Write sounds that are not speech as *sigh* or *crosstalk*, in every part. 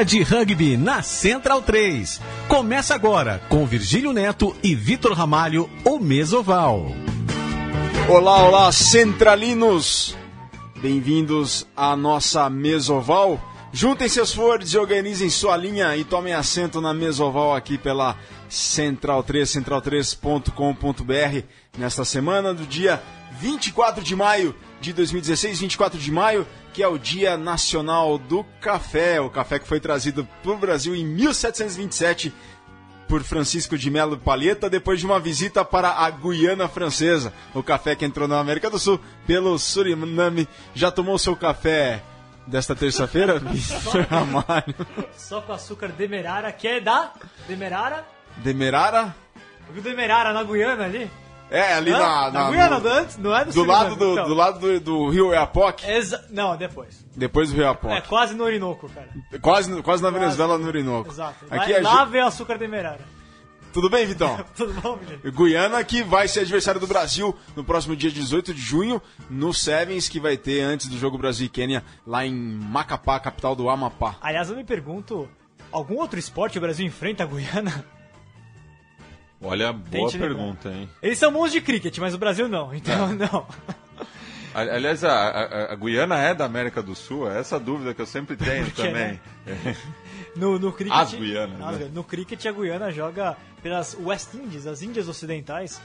hora de rugby na Central 3. Começa agora com Virgílio Neto e Vitor Ramalho, o Mesoval. Olá, olá, centralinos! Bem-vindos à nossa Mesoval. Juntem seus fordes e organizem sua linha e tomem assento na Mesoval aqui pela Central 3, central3.com.br, nesta semana do dia 24 de maio de 2016, 24 de maio, que é o Dia Nacional do Café, o café que foi trazido para o Brasil em 1727 por Francisco de Melo Palheta depois de uma visita para a Guiana Francesa. O café que entrou na América do Sul pelo Suriname. Já tomou seu café desta terça-feira, *laughs* Vitor Ramalho? *laughs* Só com açúcar demerara, que é da Demerara? Demerara? O Demerara na Guiana ali? É, ali na, na na- Guiana no- antes, não é do do lado do, então. do lado do, do Rio Oiapoque, Exa- Não, depois. depois do Rio É Oiapoque. quase no Orinoco, cara. Quase, quase na Venezuela, no Orinoco. Exato. Aqui lá, é lá vem o açúcar demerara. Tudo bem, Vitão? *laughs* Tudo bom, menino? Guiana que vai ser adversário do Brasil no próximo dia 18 de junho, no Sevens, que vai ter antes do jogo Brasil e Quênia, lá em Macapá, capital do Amapá. Aliás, eu me pergunto, algum outro esporte o Brasil enfrenta a Guiana? Olha, boa Tente lembrar. pergunta, hein? Eles são bons de cricket, mas o Brasil não, *laughs* então É. não. Ali- Aliás, a, a- a Guiana é da América do Sul? É essa dúvida que eu sempre tenho Por quê, também. No, no cricket, As Guianas, As né? No cricket, a Guiana joga pelas West Indies, as Índias Ocidentais,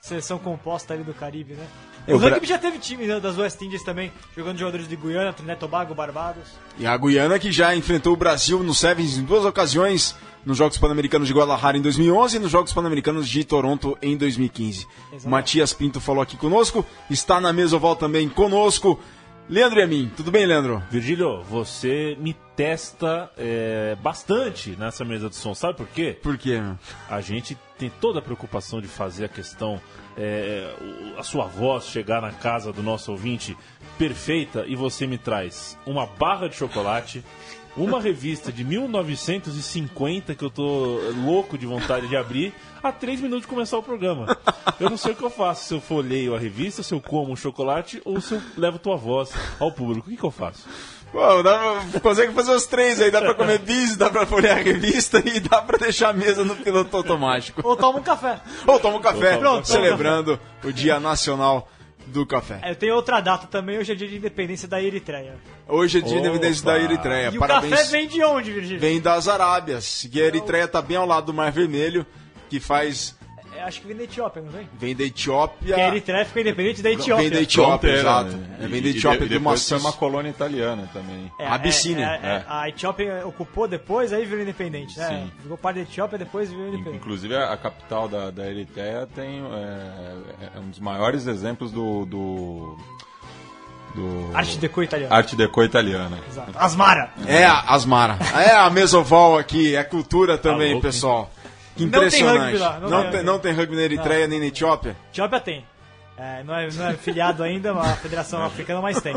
seleção composta ali do Caribe, né? É, o rugby já teve time né, das West Indies também, jogando jogadores de Guiana, Trinidad Tobago, Barbados. E a Guiana que já enfrentou o Brasil no Sevens em duas ocasiões, nos Jogos Pan-Americanos de Guadalajara em 2011 e nos Jogos Pan-Americanos de Toronto em 2015. Exato. Matias Pinto falou aqui conosco, está na mesa oval também conosco. Leandro e a mim, tudo bem, Leandro? Virgílio, você me testa é, bastante nessa mesa de som. Sabe por quê? Por quê? A gente tem toda a preocupação de fazer a questão, é, a sua voz chegar na casa do nosso ouvinte perfeita e você me traz uma barra de chocolate, uma revista de 1950 que eu tô louco de vontade de abrir a três minutos de começar o programa. Eu não sei o que eu faço, se eu folheio a revista, se eu como um chocolate ou se eu levo tua voz ao público. O que, que eu faço? Pô, dá pra- consegue fazer os três aí, dá pra comer *laughs* bis, dá pra folhear a revista e dá pra deixar a mesa no piloto automático. Ou toma um café. Ou toma um café, Ou toma um café. celebrando o Dia Nacional do Café. É, Eu tenho outra data também, hoje é dia de independência da Eritreia. Hoje é dia de Opa! independência da Eritreia. E Parabéns. o café vem de onde, Virgílio? Vem das Arábias, que a Eritreia tá bem ao lado do Mar Vermelho, que faz. É, acho que vem da Etiópia, não vem? Vem da Etiópia. Porque a Eritreia ficou independente da Etiópia. Vem da Etiópia, Fronteira, exato. né? É, E- vem da e Etiópia de- do depois foi maciço. uma colônia italiana também. É, Abissínia. é, é, É. A Etiópia ocupou depois, aí virou independente, né? Sim. Ficou parte da Etiópia, depois virou independente. Inclusive, a capital da, da Eritreia tem é, é um dos maiores exemplos do... do, do Arte Deco italiana. Arte Deco italiana. Exato. Asmara. É a Asmara. É a Mesoval aqui, é cultura também, louco, hein? Que Não tem impressionante. rugby lá, não não, tem tem, rugby. não tem rugby na Eritreia nem na Etiópia. Etiópia tem. É, não, é, não é filiado ainda, mas a Federação Africana mais tem.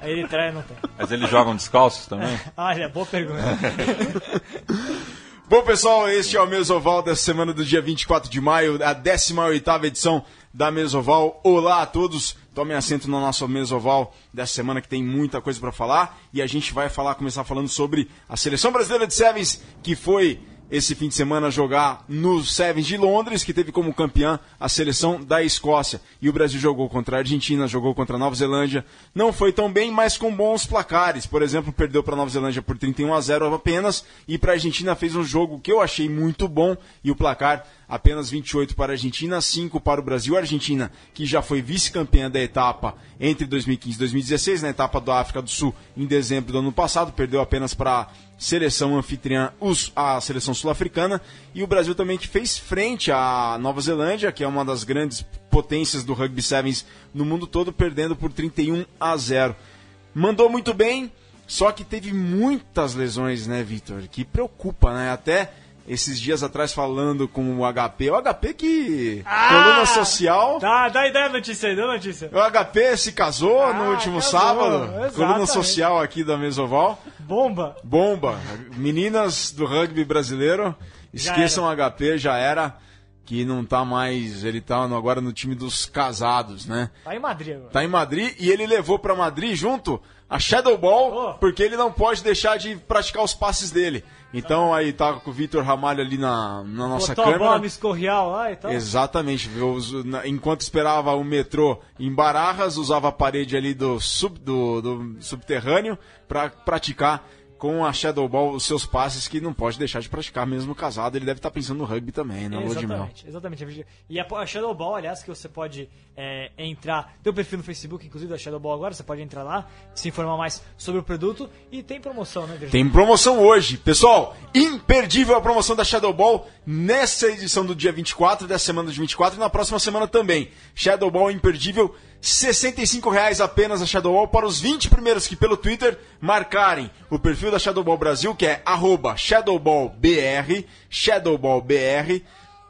A Eritreia não tem. Mas eles jogam descalços também? Olha, *laughs* boa pergunta. *laughs* Bom, pessoal, este é o Mesoval dessa semana do dia 24 de maio, a 18ª edição da Mesoval. Olá a todos, tomem assento no nosso Mesoval dessa semana que tem muita coisa para falar e a gente vai falar, começar falando sobre a seleção brasileira de Sevens que foi esse fim de semana jogar no Sevens de Londres, que teve como campeã a seleção da Escócia. E o Brasil jogou contra a Argentina, jogou contra a Nova Zelândia. Não foi tão bem, mas com bons placares. Por exemplo, perdeu para a Nova Zelândia por 31 a 0 apenas. E para a Argentina fez um jogo que eu achei muito bom. E o placar apenas 28 para a Argentina, 5 para o Brasil. A Argentina, que já foi vice-campeã da etapa entre 2015 e 2016, na etapa da África do Sul, em dezembro do ano passado, perdeu apenas para seleção anfitriã, a seleção sul-africana. E o Brasil também que fez frente à Nova Zelândia, que é uma das grandes potências do rugby sevens no mundo todo, perdendo por 31 a 0. Mandou muito bem, só que teve muitas lesões, né, Vitor? Que preocupa, né? Até esses dias atrás falando com o HP. O HP que. coluna social. Dá, dá ideia da notícia aí, dá notícia. O HP se casou Ah, no último casou, sábado. exatamente. Coluna social aqui da Mesoval. Bomba. Bomba. Meninas do rugby brasileiro, esqueçam o HP, já era. que não tá mais. Ele tá agora no time dos casados, né? Tá em Madrid agora. Tá em Madrid e ele levou pra Madrid junto a Shadow Ball, Oh. porque ele não pode deixar de praticar os passes dele. Então aí tá com o Vitor Ramalho ali na, na nossa Botou a bola câmera. no escorreal lá e tal. Exatamente, na- enquanto esperava o metrô em Barajas, usava a parede ali do, sub, do, do subterrâneo para praticar com a Shadow Ball os seus passes que não pode deixar de praticar, mesmo casado. Ele deve estar pensando no rugby também, na lua de mel. Exatamente, exatamente. E a, Shadow Ball, aliás, que você pode é, entrar. Tem o perfil no Facebook, inclusive, da Shadow Ball agora. Você pode entrar lá, se informar mais sobre o produto. E tem promoção, né, Virgínia? Tem promoção hoje. Pessoal, imperdível a promoção da Shadow Ball nessa edição do dia 24, dessa semana de 24 e na próxima semana também. Shadow Ball imperdível, 65 reais apenas a Shadow Ball para os 20 primeiros que pelo Twitter marcarem o perfil da Shadow Ball Brasil, que é arroba ShadowballBR, ShadowballBR,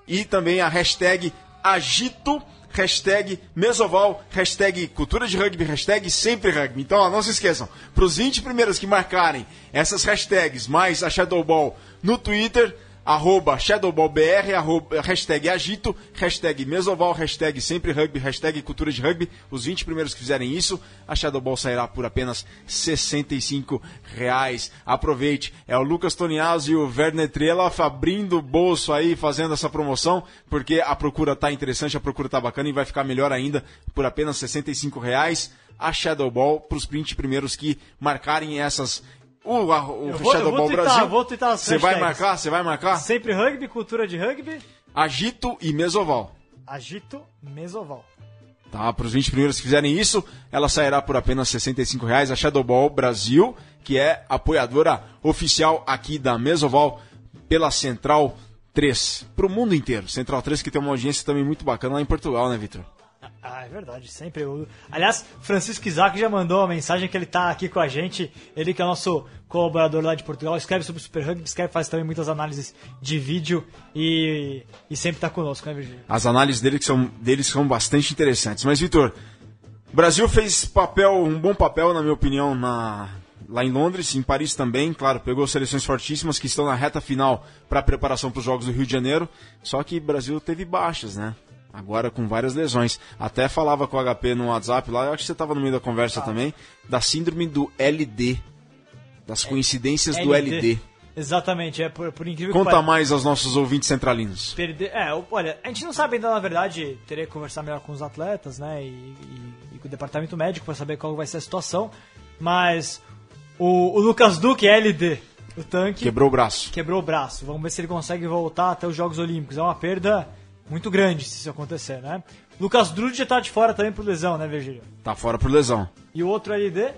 e também a hashtag agito hashtag Mesoval, hashtag Cultura de Rugby, hashtag Sempre Rugby. Então, ó, não se esqueçam, para os 20 primeiros que marcarem essas hashtags, mais a Shadowball no Twitter, arroba ShadowballBR, arroba, hashtag Agito, hashtag Mesoval, hashtag Sempre Rugby, hashtag Cultura de Rugby. Os 20 primeiros que fizerem isso, a Shadowball sairá por apenas 65 reais. Aproveite, é o Lucas Toniazzi e o Werner Trelaf abrindo o bolso aí, fazendo essa promoção, porque a procura tá interessante, a procura tá bacana e vai ficar melhor ainda por apenas 65 reais. A Shadow Ball para os 20 primeiros que marcarem essas. O, a- o Eu vou- eu vou twittar, Brasil. vou twittar as Você vai marcar? Você vai marcar? Sempre rugby, cultura de rugby, Agito e Mesoval. agito, mesoval. Tá, para os 20 primeiros que fizerem isso, ela sairá por apenas 65 reais. A Shadow Ball Brasil, que é apoiadora oficial aqui da Mesoval pela Central 3, para o mundo inteiro. Central 3 que tem uma audiência também muito bacana lá em Portugal, né, Vitor? Ah, é verdade, sempre eu. Aliás, Francisco Isaac já mandou uma mensagem que ele tá aqui com a gente. Ele que é nosso colaborador lá de Portugal, escreve sobre o Super Rugby, escreve, faz também muitas análises de vídeo e, e sempre tá conosco, né, Virgínia? As análises dele que são, deles são bastante interessantes. Mas, Vitor, Brasil fez papel, um bom papel, na minha opinião, na, lá em Londres, em Paris também. Claro, pegou seleções fortíssimas que estão na reta final para a preparação para os Jogos do Rio de Janeiro. Só que Brasil teve baixas, né? Agora com várias lesões. Até falava com o HP no WhatsApp lá, eu acho que você estava no meio da conversa também, da síndrome do LD. Das coincidências do LD. Exatamente, é por, por incrível que Conta mais aos nossos ouvintes centralinos. Perder, é, olha, a gente não sabe ainda, na verdade, teria que conversar melhor com os atletas, né, e, e- e com o departamento médico para saber qual vai ser a situação, mas o, o Lucas Duque, LD, o tanque, Quebrou o braço. quebrou o braço. Vamos ver se ele consegue voltar até os Jogos Olímpicos. É uma perda muito grande se isso acontecer, né? Lucas Drude tá de fora também por lesão, né, Virgílio? Tá fora por lesão. E o outro LD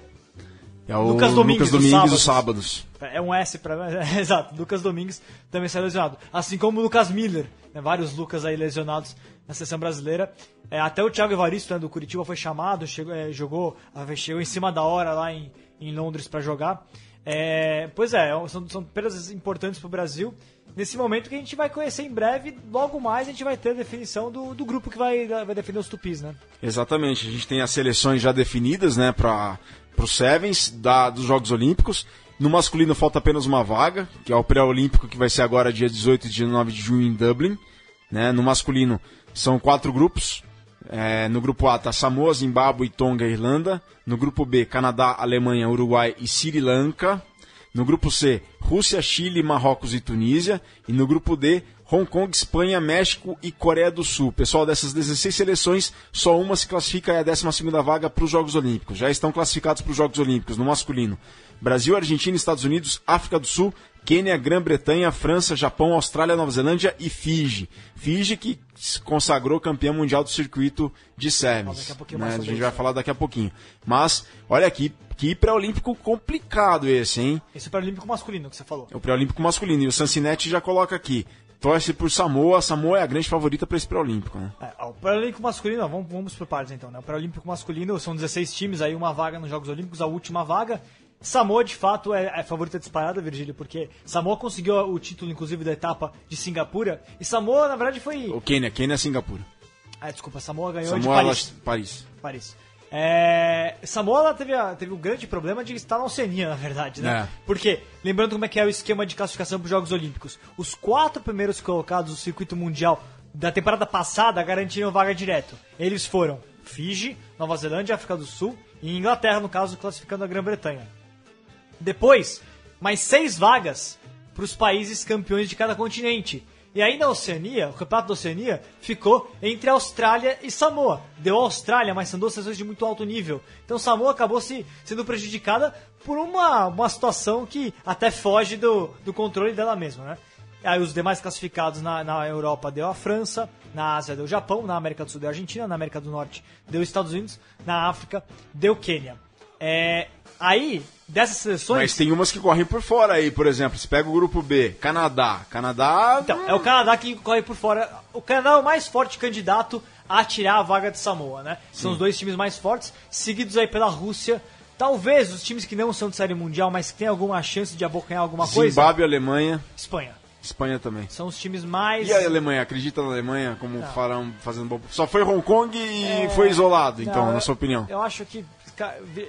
É o Lucas Domingues, Lucas Domingues dos sábados. sábados. É um S pra. *laughs* Exato, Lucas Domingues também saiu lesionado. Assim como o Lucas Miller, né, vários Lucas aí lesionados na seleção brasileira. É, até o Thiago Evaristo né, do Curitiba foi chamado, chegou, é, jogou, ah, chegou em cima da hora lá em, em Londres para jogar. É, pois é, são, são perdas importantes para o Brasil. Nesse momento que a gente vai conhecer em breve, logo mais a gente vai ter a definição do, do grupo que vai, vai defender os tupis, né? Exatamente. A gente tem as seleções já definidas, né, para os Sevens da, dos Jogos Olímpicos. No masculino falta apenas uma vaga, que é o pré-olímpico que vai ser agora dia 18 e 19 de junho em Dublin. Né? No masculino são quatro grupos. É, no grupo A tá Samoa, Zimbábue, Tonga e Irlanda. No grupo B, Canadá, Alemanha, Uruguai e Sri Lanka. No grupo C, Rússia, Chile, Marrocos e Tunísia. E no grupo D, Hong Kong, Espanha, México e Coreia do Sul. Pessoal, dessas 16 seleções, só uma se classifica é a 12 vaga para os Jogos Olímpicos. Já estão classificados para os Jogos Olímpicos no masculino. Brasil, Argentina, Estados Unidos, África do Sul, Quênia, Grã-Bretanha, França, Japão, Austrália, Nova Zelândia e Fiji. Fiji que se consagrou campeão mundial do circuito de. Daqui a né? A gente vai falar daqui a pouquinho. Mas, olha aqui, que pré-olímpico complicado esse, hein? Esse é o Paralímpico masculino que você falou. É o pré-olímpico masculino. E o Sancinetti já coloca aqui. Torce por Samoa. Samoa é a grande favorita para esse pré-olímpico, né? É, o Paralímpico masculino, ó, vamos, vamos por partes então, né? O Paralímpico masculino são 16 times, aí uma vaga nos Jogos Olímpicos, a última vaga. Samoa, de fato, é, é favorita disparada, Virgílio, porque Samoa conseguiu o título, inclusive, da etapa de Singapura. E Samoa, na verdade, foi. O Quênia. Quênia é Singapura. Ah, desculpa, Samoa ganhou Samoa, de Paris. ela- Paris. Paris. É, Samoa ela teve, a- teve um grande problema de estar na Oceania, na verdade, né? É. Porque, lembrando como é que é o esquema de classificação para os Jogos Olímpicos, os quatro primeiros colocados do circuito mundial da temporada passada garantiram vaga direto. Eles foram Fiji, Nova Zelândia, África do Sul e Inglaterra, no caso, classificando a Grã-Bretanha. Depois, mais seis vagas para os países campeões de cada continente. E aí na Oceania, o campeonato da Oceania ficou entre Austrália e Samoa. Deu Austrália, mas são duas seleções de muito alto nível. Então Samoa acabou se sendo prejudicada por uma, uma situação que até foge do, do controle dela mesma, né? Aí os demais classificados na, na Europa deu a França, na Ásia deu o Japão, na América do Sul deu a Argentina, na América do Norte deu os Estados Unidos, na África deu Quênia. É, aí, dessas seleções... Mas tem umas que correm por fora aí, por exemplo. Você pega o grupo B, Canadá. Canadá. Então, é o Canadá que corre por fora. O Canadá é o mais forte candidato a tirar a vaga de Samoa, né? São os dois times mais fortes, seguidos aí pela Rússia. Talvez os times que não são de série mundial, mas que têm alguma chance de abocanhar alguma coisa. Zimbábue, Alemanha. Espanha. Espanha também. São os times mais. E a Alemanha? Acredita na Alemanha como farão fazendo bom. Só foi Hong Kong e foi isolado, então, Não, na sua opinião. Eu acho que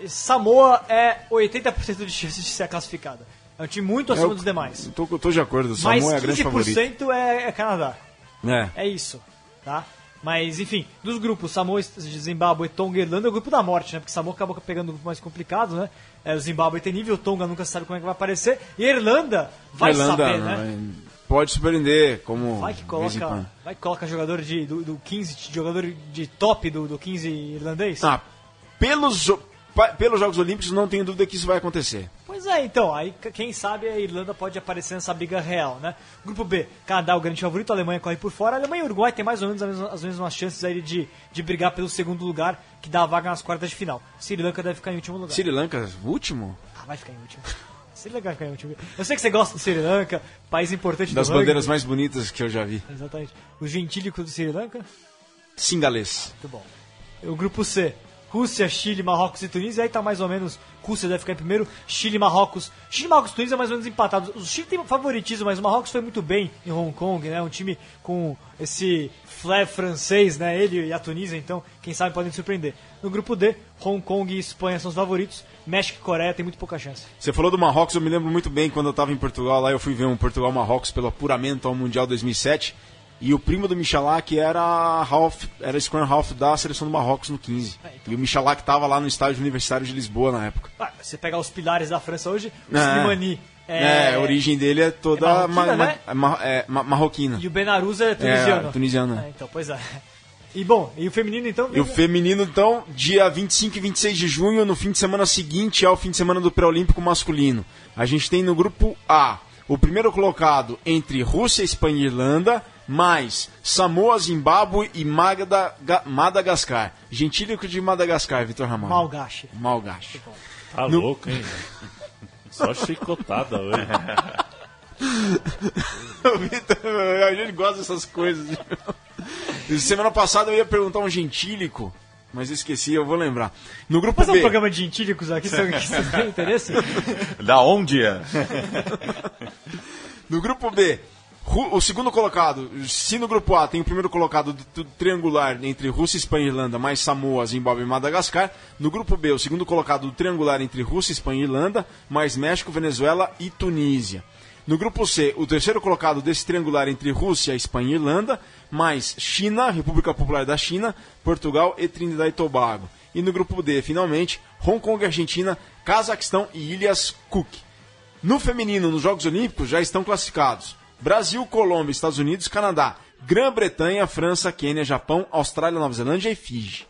Samoa é 80% de chance de ser classificada. É um time muito acima Eu- dos demais. Tô, tô de acordo, o Mas Samoa é a grande favorita. 15% é, é Canadá. É. É isso, tá? Mas, enfim, dos grupos, Samoa, Zimbábue, Tonga e Irlanda é o grupo da morte, né? Porque Samoa acabou pegando um grupo mais complicado, né? É, o Zimbábue tem nível, Tonga nunca sabe como é que vai aparecer. E a Irlanda vai Irlanda saber, né, pode surpreender, como. Vai que coloca, vai que coloca jogador de, do, do 15, de jogador de top do, do 15 irlandês? Ah, pelos, pelos Jogos Olímpicos, não tenho dúvida que isso vai acontecer. Pois é, então, aí quem sabe a Irlanda pode aparecer nessa briga real, né? Grupo B, Canadá o grande favorito, a Alemanha corre por fora, a Alemanha e o Uruguai tem mais ou menos as mesmas, as mesmas chances aí de, de brigar pelo segundo lugar, que dá a vaga nas quartas de final. Sri Lanka deve ficar em último lugar. Sri Lanka, último? Ah, vai ficar em último. *laughs* Sri Lanka vai ficar em último. Eu sei que você gosta do Sri Lanka, país importante Das do rugby. bandeiras mais bonitas que eu já vi. Exatamente. O gentílico do Sri Lanka, Singalês. muito bom. O grupo C, Rússia, Chile, Marrocos e Tunísia. Aí tá mais ou menos. Rússia deve ficar em primeiro. Chile, Marrocos. Chile, Marrocos e Tunísia mais ou menos empatados. O Chile tem favoritismo, mas o Marrocos foi muito bem em Hong Kong, né? Um time com esse flair francês, né? Ele e a Tunísia, então, quem sabe podem surpreender. No grupo D, Hong Kong e Espanha são os favoritos. México e Coreia tem muito pouca chance. Você falou do Marrocos, eu me lembro muito bem quando eu estava em Portugal, lá eu fui ver um Portugal-Marrocos pelo apuramento ao Mundial 2007. E o primo do Michalak era half, era scrum half da seleção do Marrocos no 15. E o Michalak estava lá no estádio universitário de Lisboa na época. Ah, você pegar os pilares da França hoje, o É. Slimani É, a origem dele é toda é marroquina, ma- né? ma- ma- é, ma- marroquina. E o Benaruza é tunisiano. É, tunisiano. É, então, pois é. E bom, e o feminino então? E o feminino, então, dia 25 e 26 de junho, no fim de semana seguinte ao fim de semana do pré-olímpico masculino. A gente tem no grupo A o primeiro colocado entre Rússia, Espanha e Irlanda, mais Samoa, Zimbábue e Magda- Ga- Madagascar. Gentílico de Madagascar, Vitor Ramalho. Malgache. Malgache. Tá No- louco, hein? Só chicotada hoje. *laughs* O Vitor, a gente gosta dessas coisas. Semana passada eu ia perguntar um gentílico, mas esqueci, eu vou lembrar. No grupo um B. programa de gentílicos aqui, se se tem interesse. Da onde é? *laughs* No grupo B, o segundo colocado, se no grupo A tem o primeiro colocado do, do triangular entre Rússia, Espanha e Irlanda, mais Samoa, Zimbábue e Madagascar. No grupo B, o segundo colocado do triangular entre Rússia, Espanha e Irlanda, mais México, Venezuela e Tunísia. No grupo C, o terceiro colocado desse triangular entre Rússia, Espanha e Irlanda, mais China, República Popular da China, Portugal e Trinidad e Tobago. E no grupo D, finalmente, Hong Kong, Argentina, Cazaquistão e Ilhas Cook. No feminino, nos Jogos Olímpicos, já estão classificados Brasil, Colômbia, Estados Unidos, Canadá, Grã-Bretanha, França, Quênia, Japão, Austrália, Nova Zelândia e Fiji.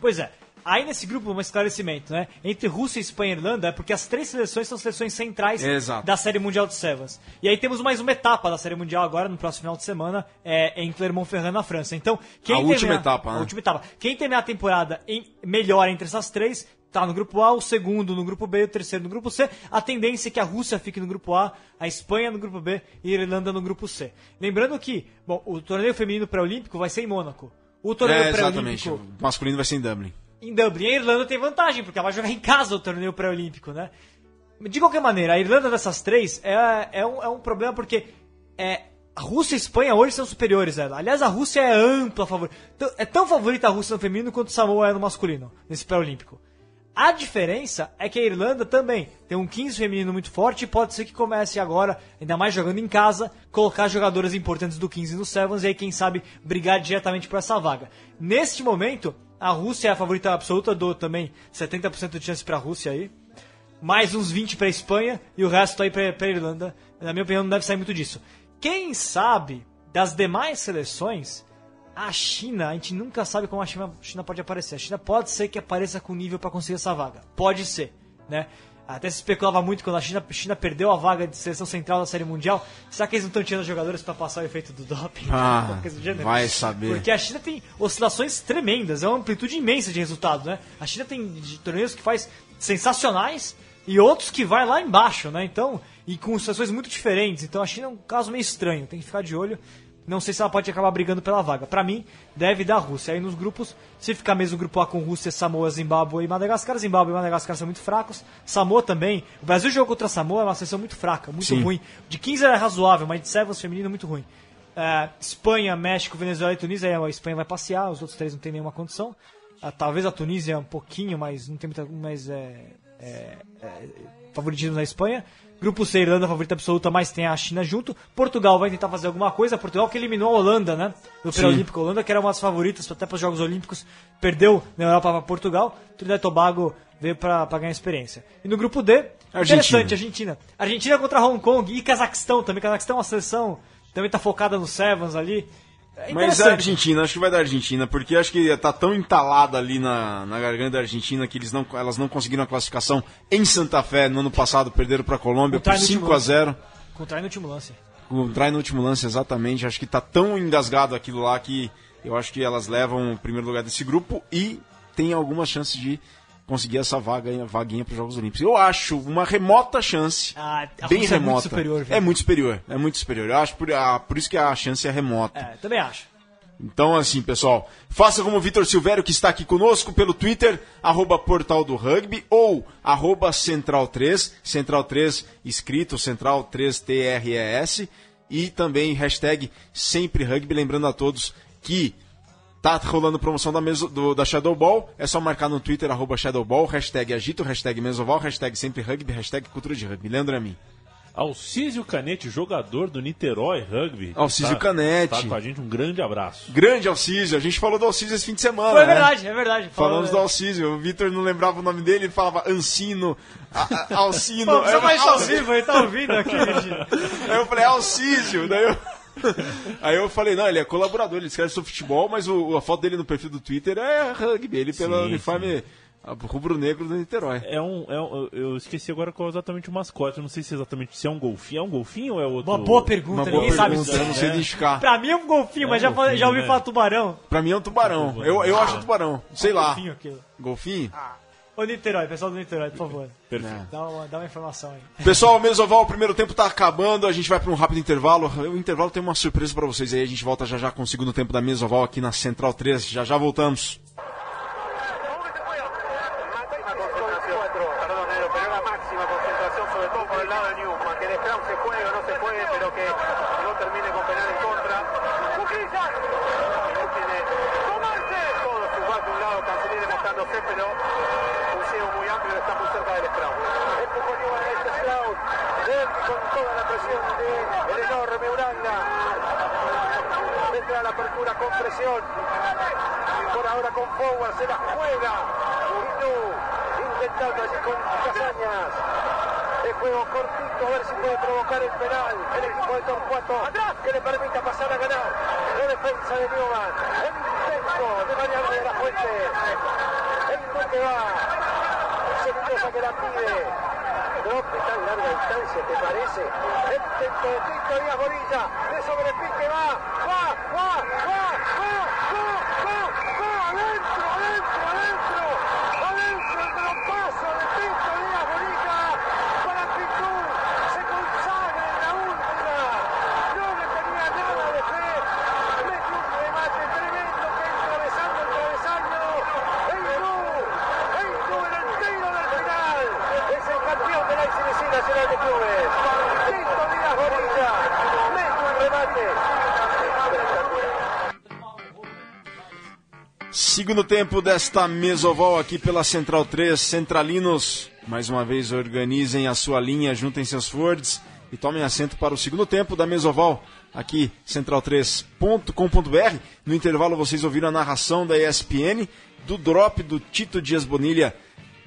Pois é. Aí nesse grupo, um esclarecimento, né? Entre Rússia, Espanha e Irlanda, é porque as três seleções são seleções centrais Exato. da Série Mundial de Sevens. E aí temos mais uma etapa da Série Mundial agora, no próximo final de semana, é, em Clermont-Ferrand, na França. Então, quem A última terminar- etapa, né? A última etapa. Quem terminar a temporada em melhor entre essas três, tá no grupo A, o segundo no grupo B, o terceiro no grupo C. A tendência é que a Rússia fique no grupo A, a Espanha no grupo B e a Irlanda no grupo C. Lembrando que, bom, o torneio feminino pré-olímpico vai ser em Mônaco. O torneio É, pré-olímpico O masculino vai ser em Dublin. em Dublin. A Irlanda tem vantagem, porque ela vai jogar em casa o torneio pré-olímpico, né? De qualquer maneira, a Irlanda dessas três é, é, um, é um problema porque é, a Rússia e a Espanha hoje são superiores a ela. Aliás, a Rússia é ampla favorita. É tão favorita a Rússia no feminino quanto Samoa é no masculino, nesse pré-olímpico. A diferença é que a Irlanda também tem um 15 feminino muito forte e pode ser que comece agora, ainda mais jogando em casa, colocar jogadoras importantes do 15 no Sevens e aí, quem sabe, brigar diretamente por essa vaga. Neste momento, a Rússia é a favorita absoluta, dou também 70% de chance para a Rússia aí. Mais uns 20 para a Espanha e o resto aí para a Irlanda. Na minha opinião, não deve sair muito disso. Quem sabe das demais seleções, a China, a gente nunca sabe como a China, a China pode aparecer. A China pode ser que apareça com nível para conseguir essa vaga. Pode ser, né? Até se especulava muito quando a China, a China perdeu a vaga de seleção central da Série Mundial. Será que eles não estão tirando jogadores para passar o efeito do doping? Ah, *laughs* vai saber. Porque a China tem oscilações tremendas, é uma amplitude imensa de resultados, né? A China tem torneios que faz sensacionais e outros que vai lá embaixo, né? Então, e com situações muito diferentes. Então a China é um caso meio estranho, tem que ficar de olho. Não sei se ela pode acabar brigando pela vaga. Pra mim, deve dar Rússia. Aí nos grupos, se ficar mesmo o grupo A com Rússia, Samoa, Zimbábue e Madagascar, Zimbábue e Madagascar são muito fracos. Samoa também. O Brasil jogou contra Samoa, é uma seleção muito fraca, muito Sim. ruim. De 15 era razoável, mas de Sevens feminino muito ruim. É, Espanha, México, Venezuela e Tunísia, a Espanha vai passear, os outros três não tem nenhuma condição. Ah, talvez a Tunísia um pouquinho, mas não tem muita. Mas é, é, é, favoritismo na Espanha. Grupo C, Irlanda favorita absoluta, mas tem a China junto. Portugal vai tentar fazer alguma coisa. Portugal que eliminou a Holanda, né? No pré-olímpico. Holanda, que era uma das favoritas até para os Jogos Olímpicos, perdeu na Europa para Portugal. Trinidad e Tobago veio para ganhar experiência. E no grupo D, Argentina. interessante, Argentina. Argentina contra Hong Kong e Cazaquistão também. Cazaquistão é uma seleção, também tá focada no Sevens ali. É Mas a interessante. Argentina, acho que vai dar Argentina, porque acho que tá tão entalada ali na, na garganta da Argentina que eles não, elas não conseguiram a classificação em Santa Fé no ano passado, perderam para a Colômbia por try no 5 último a 0 Contra no último lance. Try no último lance, exatamente. Acho que tá tão engasgado aquilo lá que eu acho que elas levam o primeiro lugar desse grupo e tem alguma chance de conseguir essa vaga, vaguinha para os Jogos Olímpicos. Eu acho uma remota chance, Ah, a bem Rússia é muito remota. superior, é muito superior, é muito superior. Eu acho por, ah, por isso que a chance é remota. É, também acho. Então, assim, pessoal, faça como o Vitor Silvério, que está aqui conosco pelo Twitter, arroba Portal do Rugby ou arroba Central3, Central3 escrito, Central3TRES, e também hashtag Sempre Rugby, lembrando a todos que tá rolando promoção da, mesa, do, da Shadow Ball, é só marcar no Twitter, arroba Shadow Ball, hashtag Agito, hashtag Mesoval, hashtag Sempre Rugby, hashtag Cultura de Rugby. Leandro Amin. Alcísio Canete, jogador do Niterói Rugby. Alcísio Tá- Canete. Tá com a gente, um grande abraço. Grande Alcísio, a gente falou do Alcísio esse fim de semana, Foi né? verdade, é verdade. Falamos do Falou- Alcísio. O Vitor não lembrava o nome dele, ele falava Ancino, a- a- *laughs* Alcino. Pô, você vai falei, ao vivo, ele tá ouvindo aqui, aí eu falei, Alcísio. Daí eu... Aí eu falei, não, ele é colaborador, ele escreve sobre futebol, mas o- a foto dele no perfil do Twitter é rugby, ele pelo Sim, uniforme rubro-negro do Niterói. É um, é um- Eu esqueci agora qual é exatamente o mascote. Eu não sei se é exatamente se é um golfinho. É um golfinho ou é outro? Uma boa pergunta, Uma boa ninguém sabe pergunta, disso. eu não sei É. identificar. Pra mim é um golfinho, mas já, golfinho, já ouvi né? falar tubarão. Pra mim é um tubarão. Eu, eu acho tubarão. Sei lá. Golfinho aquilo. Golfinho? Ô Niterói, pessoal do Niterói, por favor. Perfeito. Dá uma, dá uma informação aí. Pessoal, o Mesoval, o primeiro tempo tá acabando, a gente vai para um rápido intervalo. O intervalo tem uma surpresa para vocês aí, a gente volta já já com o segundo tempo da Mesoval aqui na Central 3. Já já voltamos. Uranga. Entra la apertura con presión. Por ahora con Forward se la juega. Inu intentando allí con Casañas. El juego cortito, a ver si puede provocar el penal. El equipo de Torcuato que le permita pasar a ganar. La defensa de Newman. El intento de Mariano de la Fuente. El toque va. Se Mendoza que la pide. Drop de tan larga distancia, ¿te parece? De Tito Díaz Borilla. De sobre el pique va. Va, va, va, va, va, va, va. Adentro, adentro. Adentro Nacional de Clubes. Remate. Segundo tempo desta mesoval aqui pela Central 3, Centralinos, mais uma vez organizem a sua linha, juntem seus forwards e tomem assento para o segundo tempo da mesoval aqui central3.com.br. No intervalo vocês ouviram a narração da ESPN do drop do Tito Dias Bonilha.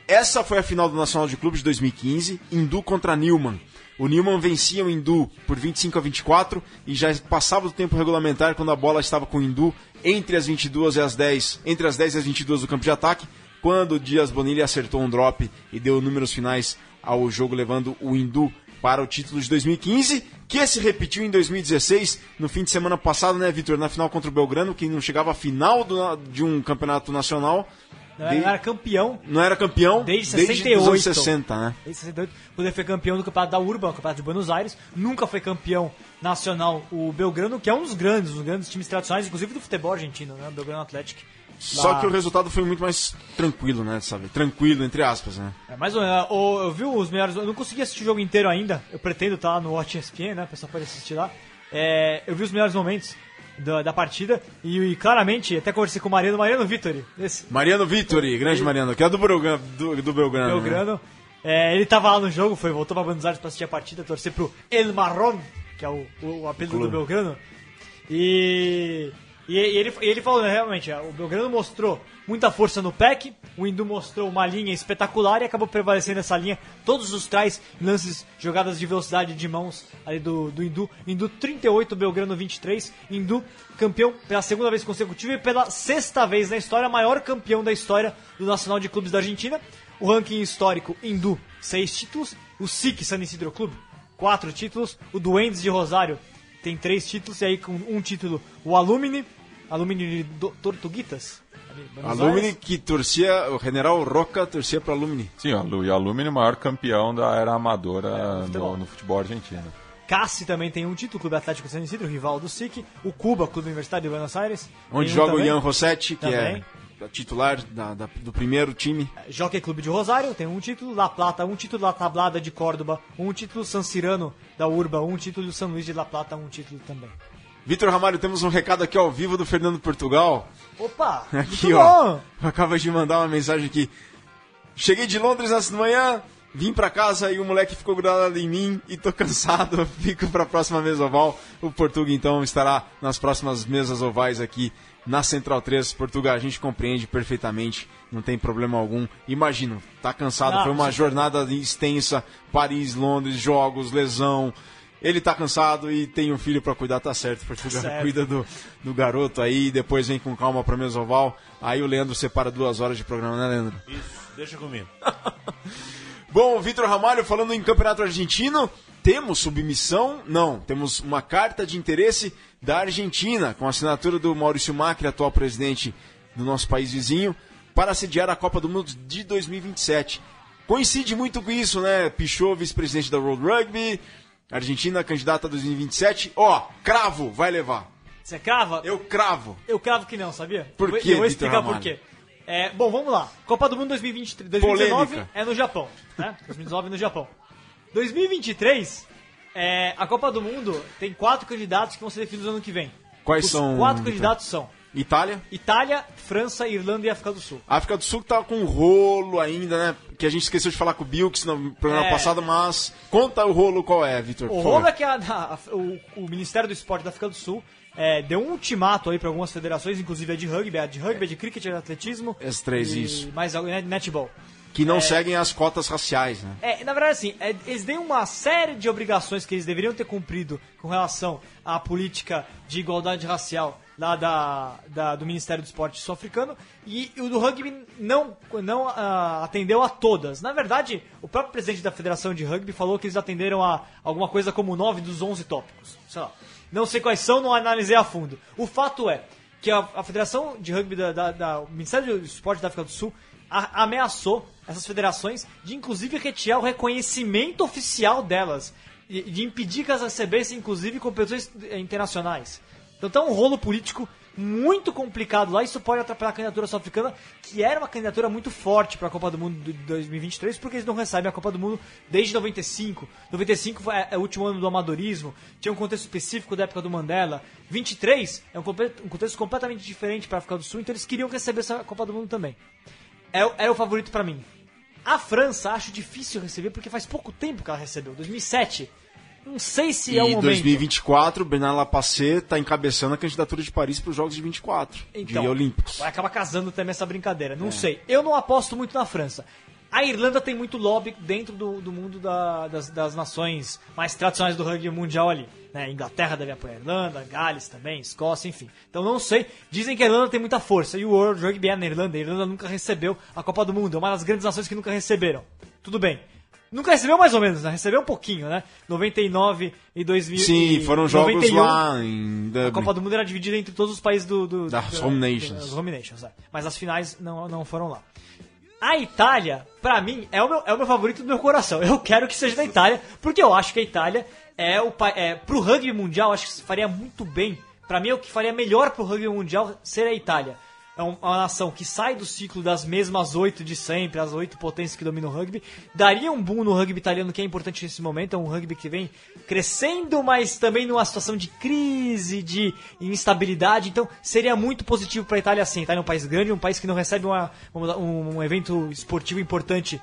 Essa foi a final do Nacional de Clubes de 2015, Hindu contra Newman. O Newman vencia o Hindu por 25 a 24 e já passava do tempo regulamentar quando a bola estava com o Hindu entre as 22 e as 10, entre as 10 e as 22 do campo de ataque, quando o Dias Bonilha acertou um drop e deu números finais ao jogo levando o Hindu para o título de 2015, que se repetiu em 2016, no fim de semana passado, né, Vitor? Na final contra o Belgrano, que não chegava à final do, de um campeonato nacional. Não era, não era campeão Não era campeão desde desde 68. os anos 60, né? Desde 68, poder foi campeão do campeonato da Urban, campeonato de Buenos Aires. Nunca foi campeão nacional o Belgrano, que é um dos grandes, um dos grandes times tradicionais, inclusive do futebol argentino, né? O Belgrano Atlético. Só que o resultado foi muito mais tranquilo, né, sabe? Tranquilo, entre aspas, né? É, mais ou menos. Eu, eu vi os melhores. Eu não consegui assistir o jogo inteiro ainda. Eu pretendo estar lá no Watch ESPN, né? O pessoal pode assistir lá. É, eu vi os melhores momentos da, da partida e, e claramente, até conversei com o Mariano, Mariano Vitori, esse Mariano Vitori, grande Mariano, que é do, Belgrano, do, do Belgrano. né? Belgrano. É, ele tava lá no jogo, foi, voltou pra Buenos Aires pra assistir a partida, torcer pro El Marron, que é o, o, o apelido do Belgrano. E, e, e ele, e ele falou, né, realmente, o Belgrano mostrou muita força no PEC, o Hindu mostrou uma linha espetacular e acabou prevalecendo essa linha. Todos os trás, lances, jogadas de velocidade de mãos ali do, do Hindu. Hindu 38, Belgrano 23. Hindu campeão pela segunda vez consecutiva e pela sexta vez na história, maior campeão da história do Nacional de Clubes da Argentina. O ranking histórico, Hindu, seis títulos. O SIC, San Isidro Clube, quatro títulos. O Duendes de Rosário tem três títulos. E aí com um título, o Alumni, Alumni de Tortuguitas. Alumni que torcia, o General Roca torcia para Alumni. Sim, e o Alumni, o maior campeão da era amadora É, futebol. no, no futebol argentino. Cassi também tem um título, Clube Atlético San Isidro, rival do SIC. O Cuba, Clube Universitário de Buenos Aires. Onde tem um joga o. Ian Rossetti, que Também. é titular da- da- do primeiro time. Jockey Clube de Rosário tem um título, La Plata, um título La Tablada de Córdoba, um título San Cirano da Urba, um título San Luís de La Plata, um título também. Vitor Ramalho, temos um recado aqui ao vivo do Fernando Portugal. Opa! *laughs* Aqui, ó. Acaba de mandar uma mensagem aqui. Cheguei de Londres nessa manhã, vim pra casa e o moleque ficou grudado em mim e tô *laughs* cansado. Fico pra próxima mesa oval. O Portuga então estará nas próximas mesas ovais aqui na Central 3. Portuga, a gente compreende perfeitamente, não tem problema algum. Imagino, tá cansado, Não, foi uma jornada extensa, Paris, Londres, jogos, lesão. Ele tá cansado e tem um filho pra cuidar, tá certo. Portuga Certo. cuida do, do garoto aí, depois vem com calma pra mesa oval. Aí o Leandro separa duas horas de programa, né, Leandro? Isso, deixa comigo. *laughs* Bom, Vitor Ramalho falando em Campeonato Argentino, temos submissão? Não, temos uma carta de interesse da Argentina, com assinatura do Maurício Macri, atual presidente do nosso país vizinho, para sediar a Copa do Mundo de 2027. Coincide muito com isso, né? Pichot, vice-presidente da World Rugby, Argentina, candidata a 2027. Ó, cravo, vai levar. Você crava? Eu cravo. Eu cravo que não, sabia? Por quê, Eu vou explicar por quê. É, bom, vamos lá. Copa do Mundo 2023, 2019 Polêmica. é no Japão. Né? 2019 no Japão. 2023, é, a Copa do Mundo tem quatro candidatos que vão ser definidos no ano que vem. Quais Os são, quatro candidatos são Itália. Itália, França, Irlanda e África do Sul. A África do Sul tá com um rolo ainda, né? Que a gente esqueceu de falar com o Bilks no programa É. passado, mas conta o rolo qual é, Vitor. O rolo é que a- a- o, o Ministério do Esporte da África do Sul é, deu um ultimato aí para algumas federações, inclusive a de rugby, a de rugby, a de cricket, a de atletismo. As três, e isso. Mais algo, né, netball. Que não seguem as cotas raciais, né? É, na verdade, assim, é, eles têm uma série de obrigações que eles deveriam ter cumprido com relação à política de igualdade racial lá da, da- do Ministério do Esporte sul-africano e o do rugby não, não ah, atendeu a todas. Na verdade, o próprio presidente da Federação de Rugby falou que eles atenderam a alguma coisa como 9 dos 11 tópicos. Sei lá. Não sei quais são, não analisei a fundo. O fato é que a, a Federação de Rugby da, da- da- o Ministério do Esporte da África do Sul ameaçou essas federações de inclusive retirar o reconhecimento oficial delas e de impedir que elas recebessem inclusive competições eh, internacionais. Então tá um rolo político muito complicado lá. Isso pode atrapalhar a candidatura sul-africana, que era uma candidatura muito forte para a Copa do Mundo de 2023, porque eles não recebem a Copa do Mundo desde 95. 95 foi, é, é o último ano do amadorismo, tinha um contexto específico da época do Mandela. 23 é um contexto completamente diferente para a África do Sul, então eles queriam receber essa Copa do Mundo também. É, o- era o favorito para mim. A França acho difícil receber porque faz pouco tempo que ela recebeu, 2007. Não sei se E é o momento. 2024, Bernard Lapacé está encabeçando a candidatura de Paris para os Jogos de 24, Então, de Olímpicos. Vai acabar casando também essa brincadeira. É. Não sei. Eu não aposto muito na França. A Irlanda tem muito lobby dentro do, do mundo da- das, das nações mais tradicionais do rugby mundial ali. Né? Inglaterra deve apoiar a Irlanda, Gales também, Escócia, enfim. Então não sei. Dizem que a Irlanda tem muita força. E o World Rugby é na Irlanda. A Irlanda nunca recebeu a Copa do Mundo. É uma das grandes nações que nunca receberam. Tudo bem. Nunca recebeu mais ou menos, né? Recebeu um pouquinho, né? 99 e 2000. Sim, e foram jogos 91. lá em A. Copa do Mundo era dividida entre todos os países do. do Das do- Home Nations. Das Home Nations, é. Mas as finais não, não foram lá. A Itália, pra mim, é o, meu, é o meu favorito do meu coração. Eu quero que seja da Itália, porque eu acho que a Itália é o é, pro rugby mundial, acho que faria muito bem. Pra mim, é o que faria melhor pro rugby mundial ser a Itália. É um- uma nação que sai do ciclo das mesmas oito de sempre, as oito potências que dominam o rugby. Daria um boom no rugby italiano que é importante nesse momento. É um rugby que vem crescendo, mas também numa situação de crise, de instabilidade. Então seria muito positivo para a Itália sim. A Itália é um país grande, um país que não recebe uma- um, um evento esportivo importante.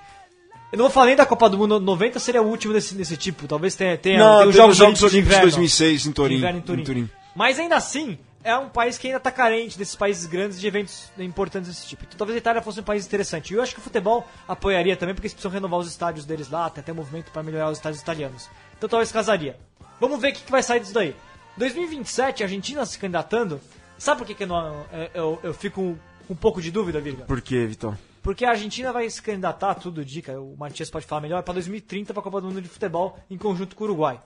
Eu não falei da Copa do Mundo 90, seria o último desse, desse tipo. Talvez tenha, tenha, Não, teve os Jogos Olímpicos de Olímpicos de inverno. 2006 em Turim. Em. Turim. Mas ainda assim, é um país que ainda está carente desses países grandes de eventos importantes desse tipo. Então talvez a Itália fosse um país interessante. E eu acho que o futebol apoiaria também, porque eles precisam renovar os estádios deles lá, tem até movimento para melhorar os estádios italianos. Então talvez casaria. Vamos ver o que, que vai sair disso daí. 2027, a Argentina se candidatando. Sabe por que, que eu, não- eu, eu- fico com um pouco de dúvida, Virga? Por quê, Vitor? Porque a Argentina vai se candidatar, tudo dica, o Matias pode falar melhor, para 2030 para a Copa do Mundo de Futebol em conjunto com o Uruguai.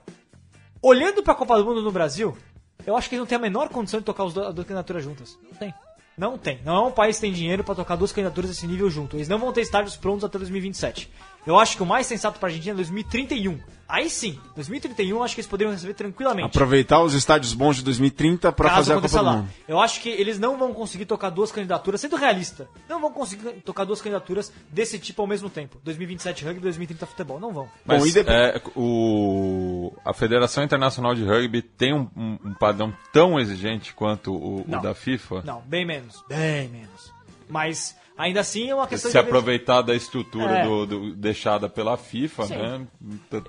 Olhando para a Copa do Mundo no Brasil, eu acho que eles não têm a menor condição de tocar as duas candidaturas juntas. Não tem. Não tem. Não é um país que tem dinheiro para tocar duas candidaturas desse nível junto. Eles não vão ter estádios prontos até 2027. Eu acho que o mais sensato para a Argentina é 2031. Aí sim, 2031 eu acho que eles poderiam receber tranquilamente. Aproveitar os estádios bons de 2030 para fazer a Copa aconteça do lá. Mundo. Eu acho que eles não vão conseguir tocar duas candidaturas, sendo realista, não vão conseguir tocar duas candidaturas desse tipo ao mesmo tempo. 2027 rugby, 2030 futebol. Não vão. Mas Bom, e depois- é, o, a Federação Internacional de Rugby tem um, um- padrão tão exigente quanto o, o da FIFA? Não, bem menos. Bem menos. Mas ainda assim é uma questão Se de. aproveitar da estrutura É. do, do- deixada pela FIFA, Sim. né?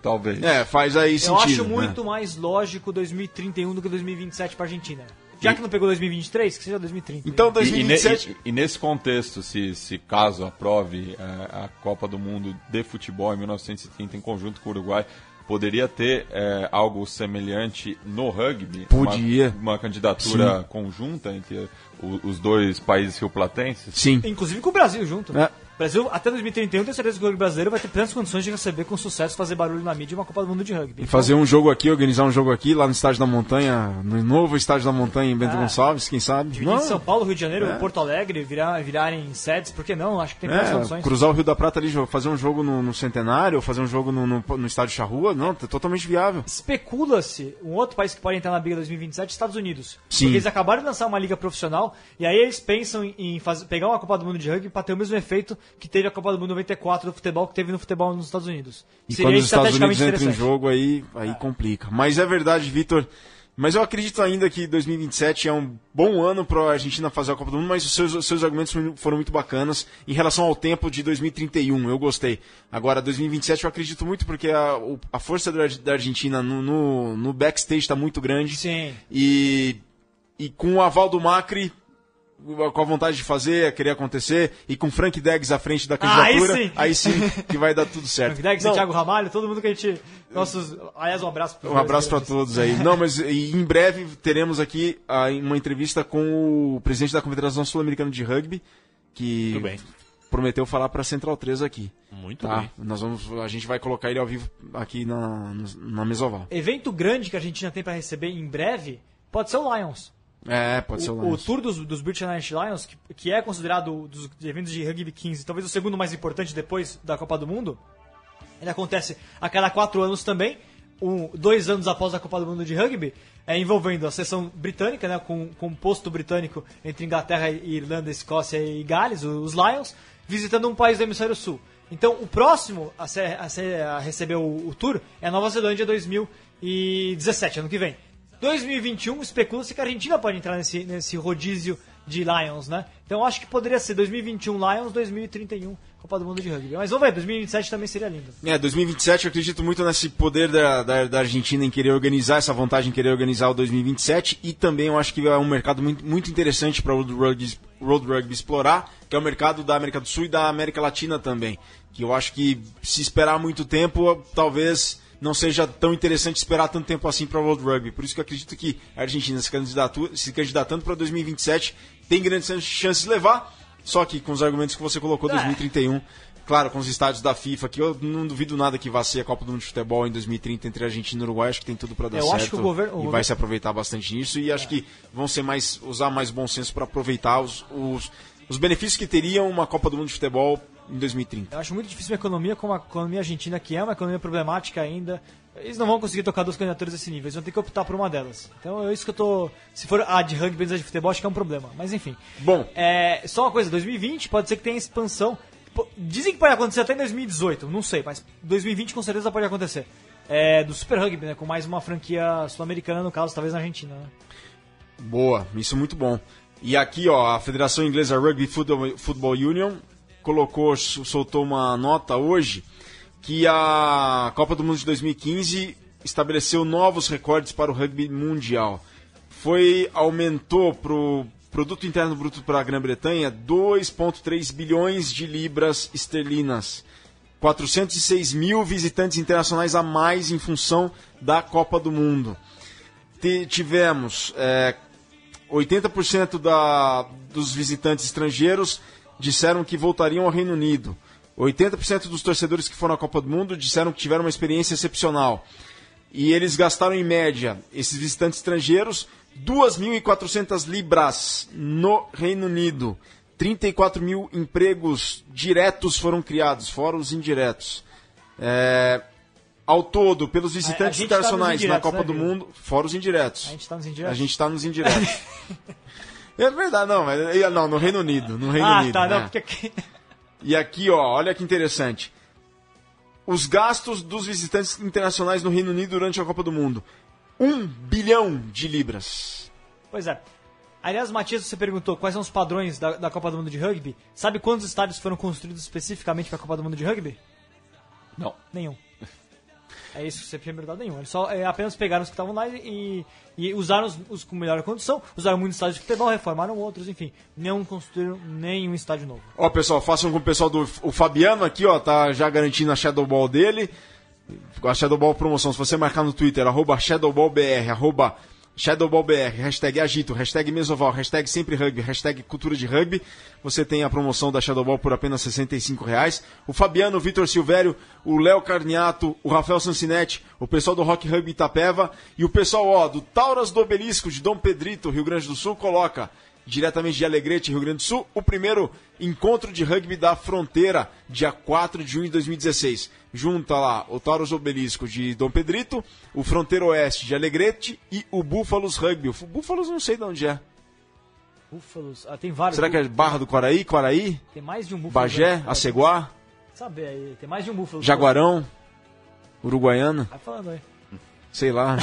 Talvez. É, faz aí Eu sentido. acho né? muito mais lógico 2031 do que 2027 pra Argentina. Já que não pegou 2023, que seja 2030. Então, E- e, 2027... ne- e- e nesse contexto, se, se caso aprove é, a Copa do Mundo de Futebol em 1930 em conjunto com o Uruguai, poderia ter é, algo semelhante no rugby? Podia. Uma, uma candidatura conjunta entre os dois países rioplatenses? Sim. Inclusive com o Brasil junto. É. Brasil, até 2031, tenho certeza que o rugby brasileiro vai ter plenas condições de receber com sucesso, fazer barulho na mídia e uma Copa do Mundo de rugby. E fazer um jogo aqui, organizar um jogo aqui, lá no Estádio da Montanha, no novo Estádio da Montanha em Bento Ah. Gonçalves, quem sabe? Dividir São Paulo, Rio de Janeiro, Porto Alegre, virar, virarem sedes, por que não? Acho que tem plenas É, condições. cruzar o Rio da Prata ali, fazer um jogo no, no Centenário, fazer um jogo no, no, no Estádio Charrua, não, é totalmente viável. Especula-se um outro país que pode entrar na briga 2027, Estados Unidos. Sim. Porque eles acabaram de lançar uma liga profissional e aí eles pensam em, em fazer, pegar uma Copa do Mundo de rugby para ter o mesmo efeito que teve a Copa do Mundo 94 do futebol que teve no futebol nos Estados Unidos. E Seria quando os Estados Unidos entram em jogo, aí, aí complica. Mas é verdade, Vitor. Mas eu acredito ainda que 2027 é um bom ano para a Argentina fazer a Copa do Mundo, mas os seus, os seus argumentos foram muito bacanas em relação ao tempo de 2031. Eu gostei. Agora, 2027 eu acredito muito porque a, a força da Argentina no, no, no backstage está muito grande. Sim. E, e com o aval do Macri, com a vontade de fazer, a querer acontecer, e com Frank Deggs à frente da Ah, aí candidatura, sim. aí sim que vai dar tudo certo. *laughs* Frank Dex, Não, Thiago Ramalho, todo mundo que a gente. Nossos. Aliás, um abraço Um abraço para todos aí. Não, mas em breve teremos aqui ah, uma entrevista com o presidente da Confederação Sul-Americana de Rugby, que prometeu falar para Central 3 aqui. Muito Tá? bem. Nós vamos, a gente vai colocar ele ao vivo aqui na, na Mesoval. Evento grande que a Argentina tem para receber em breve pode ser o Lions. É, pode ser o O, o Lions. tour dos, dos British Lions, que, que é considerado dos eventos de rugby 15, talvez o segundo mais importante depois da Copa do Mundo, ele acontece a cada quatro anos também. um- dois anos após a Copa do Mundo de Rugby, é, envolvendo a seleção britânica, né, com, com um posto britânico entre Inglaterra, Irlanda, Escócia e Gales, o- os Lions, visitando um país do hemisfério sul. Então, o próximo a, ser- a ser- a receber o, o tour é a Nova Zelândia 2017, ano que vem. 2021, especula-se que a Argentina pode entrar nesse, nesse rodízio de Lions, né? Então, acho que poderia ser 2021 Lions, 2031 Copa do Mundo de Rugby. Mas vamos ver, 2027 também seria lindo. É, 2027 eu acredito muito nesse poder da, da, da Argentina em querer organizar, essa vontade em querer organizar o 2027 e também eu acho que é um mercado muito, muito interessante para o Rugby, Road Rugby explorar, que é o mercado da América do Sul e da América Latina também. Que eu acho que se esperar muito tempo, talvez não seja tão interessante esperar tanto tempo assim para o World Rugby. Por isso que eu acredito que a Argentina se, se candidatando para 2027 tem grandes chances de levar, só que com os argumentos que você colocou, É. 2031, claro, com os estádios da FIFA, que eu não duvido nada que vá ser a Copa do Mundo de Futebol em 2030 entre Argentina e Uruguai, acho que tem tudo para dar Eu certo acho que o governo- o e vai governo- se aproveitar bastante nisso e acho que vão ser mais usar mais bom senso para aproveitar os, os, os benefícios que teriam uma Copa do Mundo de Futebol em 2030. Eu acho muito difícil uma economia como a economia argentina, que é uma economia problemática ainda. Eles não vão conseguir tocar duas candidaturas desse nível, eles vão ter que optar por uma delas. Então é isso que eu tô. Se for a de rugby a de futebol, acho que é um problema. Mas enfim. Bom. É, só uma coisa, 2020 pode ser que tenha expansão. Dizem que pode acontecer até em 2018, não sei, mas 2020 com certeza pode acontecer. É, do Super Rugby, né? Com mais uma franquia sul-americana, no caso, talvez na Argentina, né? Boa, isso é muito bom. E aqui, ó, a Federação Inglesa Rugby Football, Football Union colocou, soltou uma nota hoje que a Copa do Mundo de 2015 estabeleceu novos recordes para o rugby mundial. Foi aumentou para o produto interno bruto para a Grã-Bretanha 2,3 bilhões de libras esterlinas. 406 mil visitantes internacionais a mais em função da Copa do Mundo. Ti- Tivemos é, 80% da, dos visitantes estrangeiros disseram que voltariam ao Reino Unido. 80% dos torcedores que foram à Copa do Mundo disseram que tiveram uma experiência excepcional. E eles gastaram em média, esses visitantes estrangeiros, 2.400 libras no Reino Unido. 34 mil empregos diretos foram criados, fora os indiretos. É, ao todo, pelos visitantes tá internacionais na indiretos, Copa né, do? Mundo, fora os indiretos. A gente tá nos indiretos. A gente tá nos indiretos. *laughs* é verdade, não, mas não, no Reino Unido, no Reino ah, Unido. tá, né? não, porque aqui. *laughs* E aqui, ó, olha que interessante. Os gastos dos visitantes internacionais no Reino Unido durante a Copa do Mundo. Um bilhão de libras. Pois é. Aliás, Matias, você perguntou quais são os padrões da, da Copa do Mundo de Rugby. Sabe quantos estádios foram construídos especificamente para a Copa do Mundo de Rugby? Não. Nenhum. É isso você tinha perguntado, nenhum. Eles só é, apenas pegaram os que estavam lá e, e usaram os, os com melhor condição, usaram muitos estádios de futebol, reformaram outros, enfim. Não construíram nenhum estádio novo. Ó, pessoal, façam com o pessoal do o Fabiano aqui, ó, tá já garantindo a Shadow Ball dele. A Shadow Ball promoção, se você marcar no Twitter, arroba ShadowballBR, arroba ShadowballBR, hashtag agito, hashtag mesoval, hashtag sempre rugby, hashtag cultura de rugby, você tem a promoção da Shadow Ball por apenas 65 reais. O Fabiano, o Vitor Silvério, o Léo Carniato, o Rafael Sancinetti, o pessoal do Rock Rugby Itapeva e o pessoal, ó, do Tauras do Obelisco de Dom Pedrito, Rio Grande do Sul, coloca diretamente de Alegrete, Rio Grande do Sul, o primeiro encontro de rugby da fronteira, dia 4 de junho de 2016. Junta lá o Taurus Obelisco de Dom Pedrito, o Fronteira Oeste de Alegrete e o Búfalos Rugby. O Búfalos não sei de onde é. Búfalos. Ah, tem vários. Será que é Barra do Quaraí, Quaraí, Tem mais de um búfalo. Bagé? Aceguá, Saber aí. Tem mais de um búfalo. Jaguarão, Uruguaiana, Vai falando aí. Sei lá.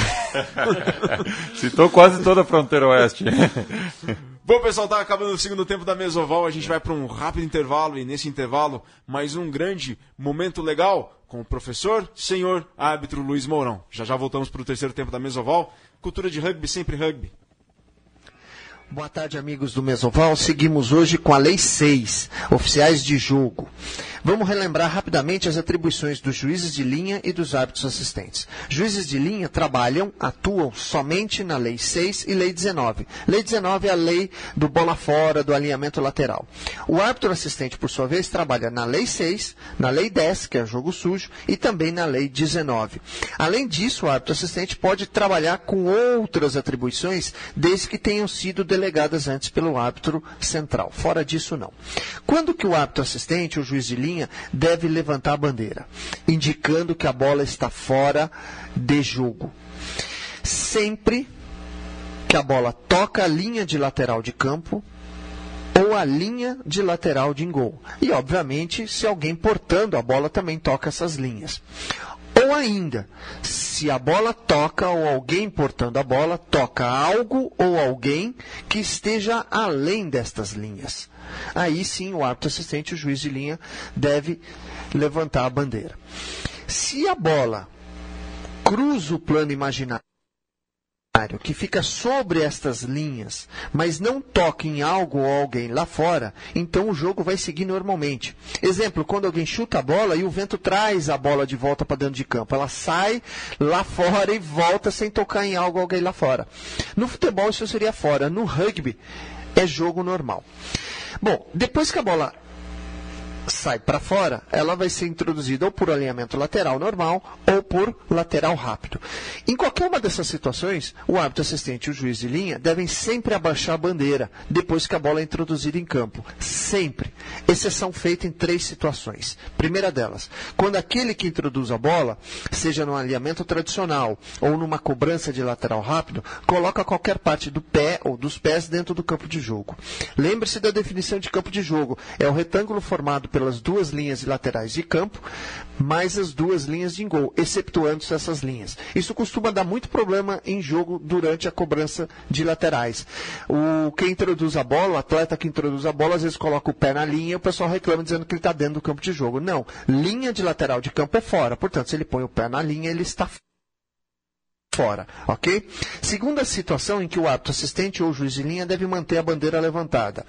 *laughs* Citou quase toda a fronteira oeste. *laughs* Bom, pessoal, tá acabando o segundo tempo da Mesoval. A gente vai para um rápido intervalo e nesse intervalo, mais um grande momento legal com o professor, senhor, árbitro Luiz Mourão. Já já voltamos para o terceiro tempo da Mesoval. Cultura de rugby, sempre rugby. Boa tarde, amigos do Mesoval. Seguimos hoje com a Lei 6, oficiais de jogo. Vamos relembrar rapidamente as atribuições dos juízes de linha e dos árbitros assistentes. Juízes de linha trabalham, atuam somente na Lei 6 e Lei 19. Lei 19 é a lei do bola fora, do alinhamento lateral. O árbitro assistente, por sua vez, trabalha na Lei 6, na Lei 10, que é jogo sujo, e também na Lei 19. Além disso, o árbitro assistente pode trabalhar com outras atribuições, desde que tenham sido delegadas antes pelo árbitro central. Fora disso, não. Quando que o árbitro assistente, o juiz de linha, deve levantar a bandeira? Indicando que a bola está fora de jogo. Sempre que a bola toca a linha de lateral de campo ou a linha de lateral de gol. E, obviamente, se alguém portando a bola também toca essas linhas. Ou ainda, se a bola toca ou alguém portando a bola toca algo ou alguém que esteja além destas linhas. Aí sim o árbitro assistente, o juiz de linha, deve levantar a bandeira. Se a bola cruza o plano imaginário, que fica sobre estas linhas, mas não toca em algo ou alguém lá fora, então o jogo vai seguir normalmente. Exemplo, quando alguém chuta a bola e o vento traz a bola de volta para dentro de campo, ela sai lá fora e volta sem tocar em algo ou alguém lá fora. No futebol isso seria fora, no rugby é jogo normal. Bom, depois que a bola sai para fora, ela vai ser introduzida ou por alinhamento lateral normal ou por lateral rápido. Em qualquer uma dessas situações, o árbitro assistente e o juiz de linha devem sempre abaixar a bandeira depois que a bola é introduzida em campo. Sempre. Exceção feita em três situações. Primeira delas, quando aquele que introduz a bola, seja no alinhamento tradicional ou numa cobrança de lateral rápido, coloca qualquer parte do pé ou dos pés dentro do campo de jogo. Lembre-se da definição de campo de jogo. É o retângulo formado pelas duas linhas laterais de campo, mais as duas linhas de gol, exceptuando-se essas linhas. Isso costuma dar muito problema em jogo durante a cobrança de laterais. O quem introduz a bola, o atleta que introduz a bola, às vezes coloca o pé na linha e o pessoal reclama dizendo que ele está dentro do campo de jogo. Não, linha de lateral de campo é fora. Portanto, se ele põe o pé na linha, ele está fora, ok? Segunda situação em que o árbitro assistente ou juiz de linha deve manter a bandeira levantada.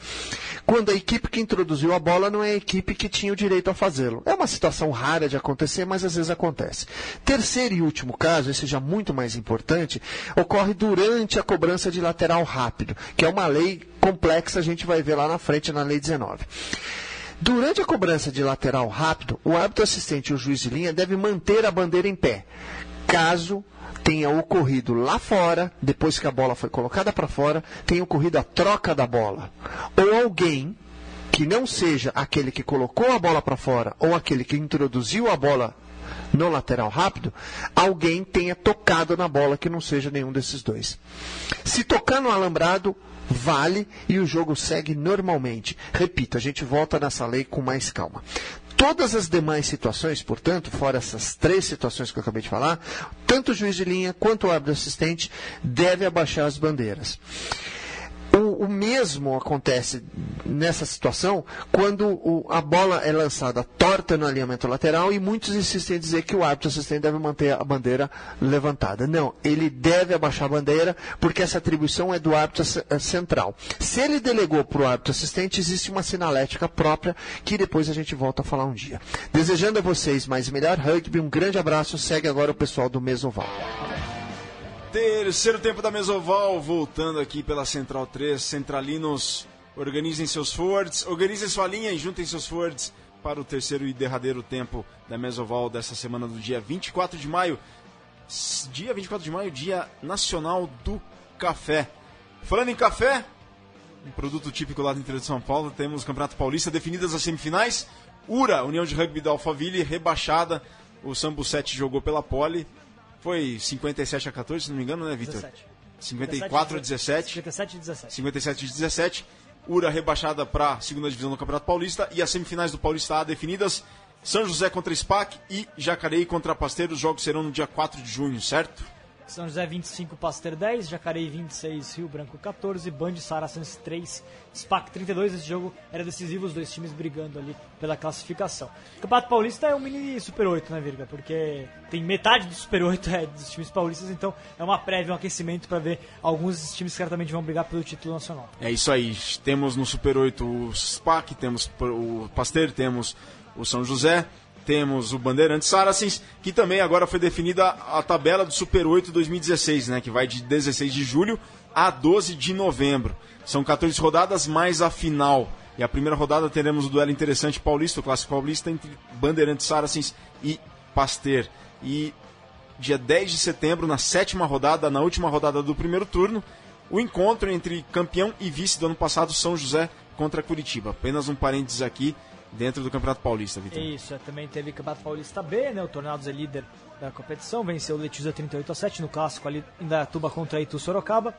Quando a equipe que introduziu a bola não é a equipe que tinha o direito a fazê-lo. É uma situação rara de acontecer, mas às vezes acontece. Terceiro e último caso, esse já muito mais importante, ocorre durante a cobrança de lateral rápido, que é uma lei complexa, a gente vai ver lá na frente na lei 19. Durante a cobrança de lateral rápido, o árbitro assistente e o juiz de linha devem manter a bandeira em pé, caso tenha ocorrido lá fora, depois que a bola foi colocada para fora, tenha ocorrido a troca da bola. Ou alguém que não seja aquele que colocou a bola para fora ou aquele que introduziu a bola no lateral rápido, alguém tenha tocado na bola que não seja nenhum desses dois. Se tocar no alambrado, vale e o jogo segue normalmente. Repito, a gente volta nessa lei com mais calma. Todas as demais situações, portanto, fora essas três situações que eu acabei de falar, tanto o juiz de linha quanto o árbitro assistente deve abaixar as bandeiras. O, o, mesmo acontece nessa situação quando o, a bola é lançada torta no alinhamento lateral e muitos insistem em dizer que o árbitro assistente deve manter a bandeira levantada. Não, ele deve abaixar a bandeira porque essa atribuição é do árbitro eh, central. Se ele delegou para o árbitro assistente, existe uma sinalética própria que depois a gente volta a falar um dia. Desejando a vocês mais melhor rugby, um grande abraço. Segue agora o pessoal do Mesoval. Terceiro tempo da Mesoval, voltando aqui pela Central 3. Centralinos, organizem seus forwards, organizem sua linha e juntem seus forwards para o terceiro e derradeiro tempo da Mesoval dessa semana do dia 24 de maio. Dia 24 de maio, dia nacional do café. Falando em café, um produto típico lá do interior de São Paulo, temos o Campeonato Paulista definidas as semifinais. Ura, União de Rugby da Alphaville, rebaixada. O Sambu 7 jogou pela pole, foi 57 a 14, se não me engano, né, Vitor? 54 a 17. 57 a 17. 57 a 17. Ura rebaixada para a segunda divisão do Campeonato Paulista e as semifinais do Paulista A definidas. São José contra SPAC e Jacareí contra Pasteiro. Os jogos serão no dia 4 de junho, certo? São José 25, Pasteur 10, Jacareí 26, Rio Branco 14, Band Saracens 3, SPAC 32. Esse jogo era decisivo, os dois times brigando ali pela classificação. O Campeonato Paulista é um mini Super 8, né, Virga? Porque tem metade do Super 8 é dos times paulistas, então é uma prévia, um aquecimento para ver alguns desses times que certamente vão brigar pelo título nacional. É isso aí. Temos no Super 8 o SPAC, temos o Pasteur, temos o São José temos o Bandeirantes Saracens, que também agora foi definida a tabela do Super 8 2016, né, que vai de 16 de julho a 12 de novembro. São 14 rodadas mais a final. E a primeira rodada teremos o duelo interessante paulista, o clássico paulista, entre Bandeirantes Saracens e Pasteur. E dia 10 de setembro, na sétima rodada, na última rodada do primeiro turno, o encontro entre campeão e vice do ano passado, São José contra Curitiba. Apenas um parênteses aqui dentro do Campeonato Paulista, Vitor. Isso, é, também teve Campeonato Paulista B, né? O Tornados é líder da competição, venceu o Letícia 38 a 7 no clássico ali em Dayatuba contra Itu Sorocaba.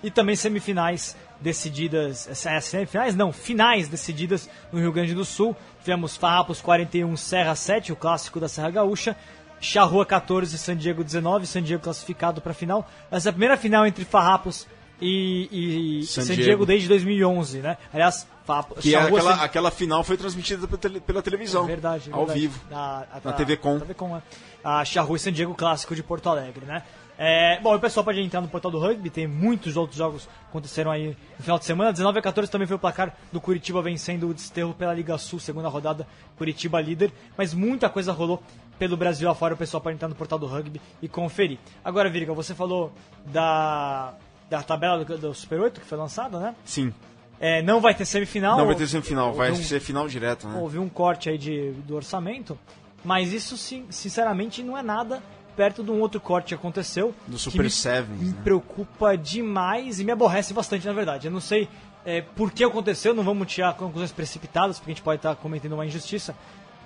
E também semifinais decididas, é, semifinais não, finais decididas no Rio Grande do Sul. Tivemos Farrapos 41, Serra 7, o clássico da Serra Gaúcha. Charrua 14, San Diego 19, San Diego classificado para a final. Essa é a primeira final entre Farrapos e, e San San, Diego. Diego. desde 2011, né? Aliás, Farrapos, Que é aquela, aquela final foi transmitida pela, tele- pela televisão. Verdade, Ao verdade. vivo. Na, Na TV Com. Na TV Com, é. A Charrua e San Diego Clássico de Porto Alegre, né? É, bom, o pessoal pode entrar no portal do rugby, tem muitos outros jogos que aconteceram aí no final de semana. 19 a 14 também foi o placar do Curitiba vencendo o Desterro pela Liga Sul, segunda rodada, Curitiba líder. Mas muita coisa rolou pelo Brasil afora, o pessoal pode entrar no portal do rugby e conferir. Agora, Virga, você falou da, da tabela do, do Super 8 que foi lançada, né? Sim. É, não vai ter semifinal. Não vai ter semifinal, vai um- ser final direto, né? houve um corte aí de, do orçamento, mas isso sin- sinceramente não é nada perto de um outro corte que aconteceu. Do Super me, Sevens, Me né? preocupa demais e me aborrece bastante, na verdade. Eu não sei é, por que aconteceu, não vamos tirar conclusões precipitadas, porque a gente pode estar cometendo uma injustiça,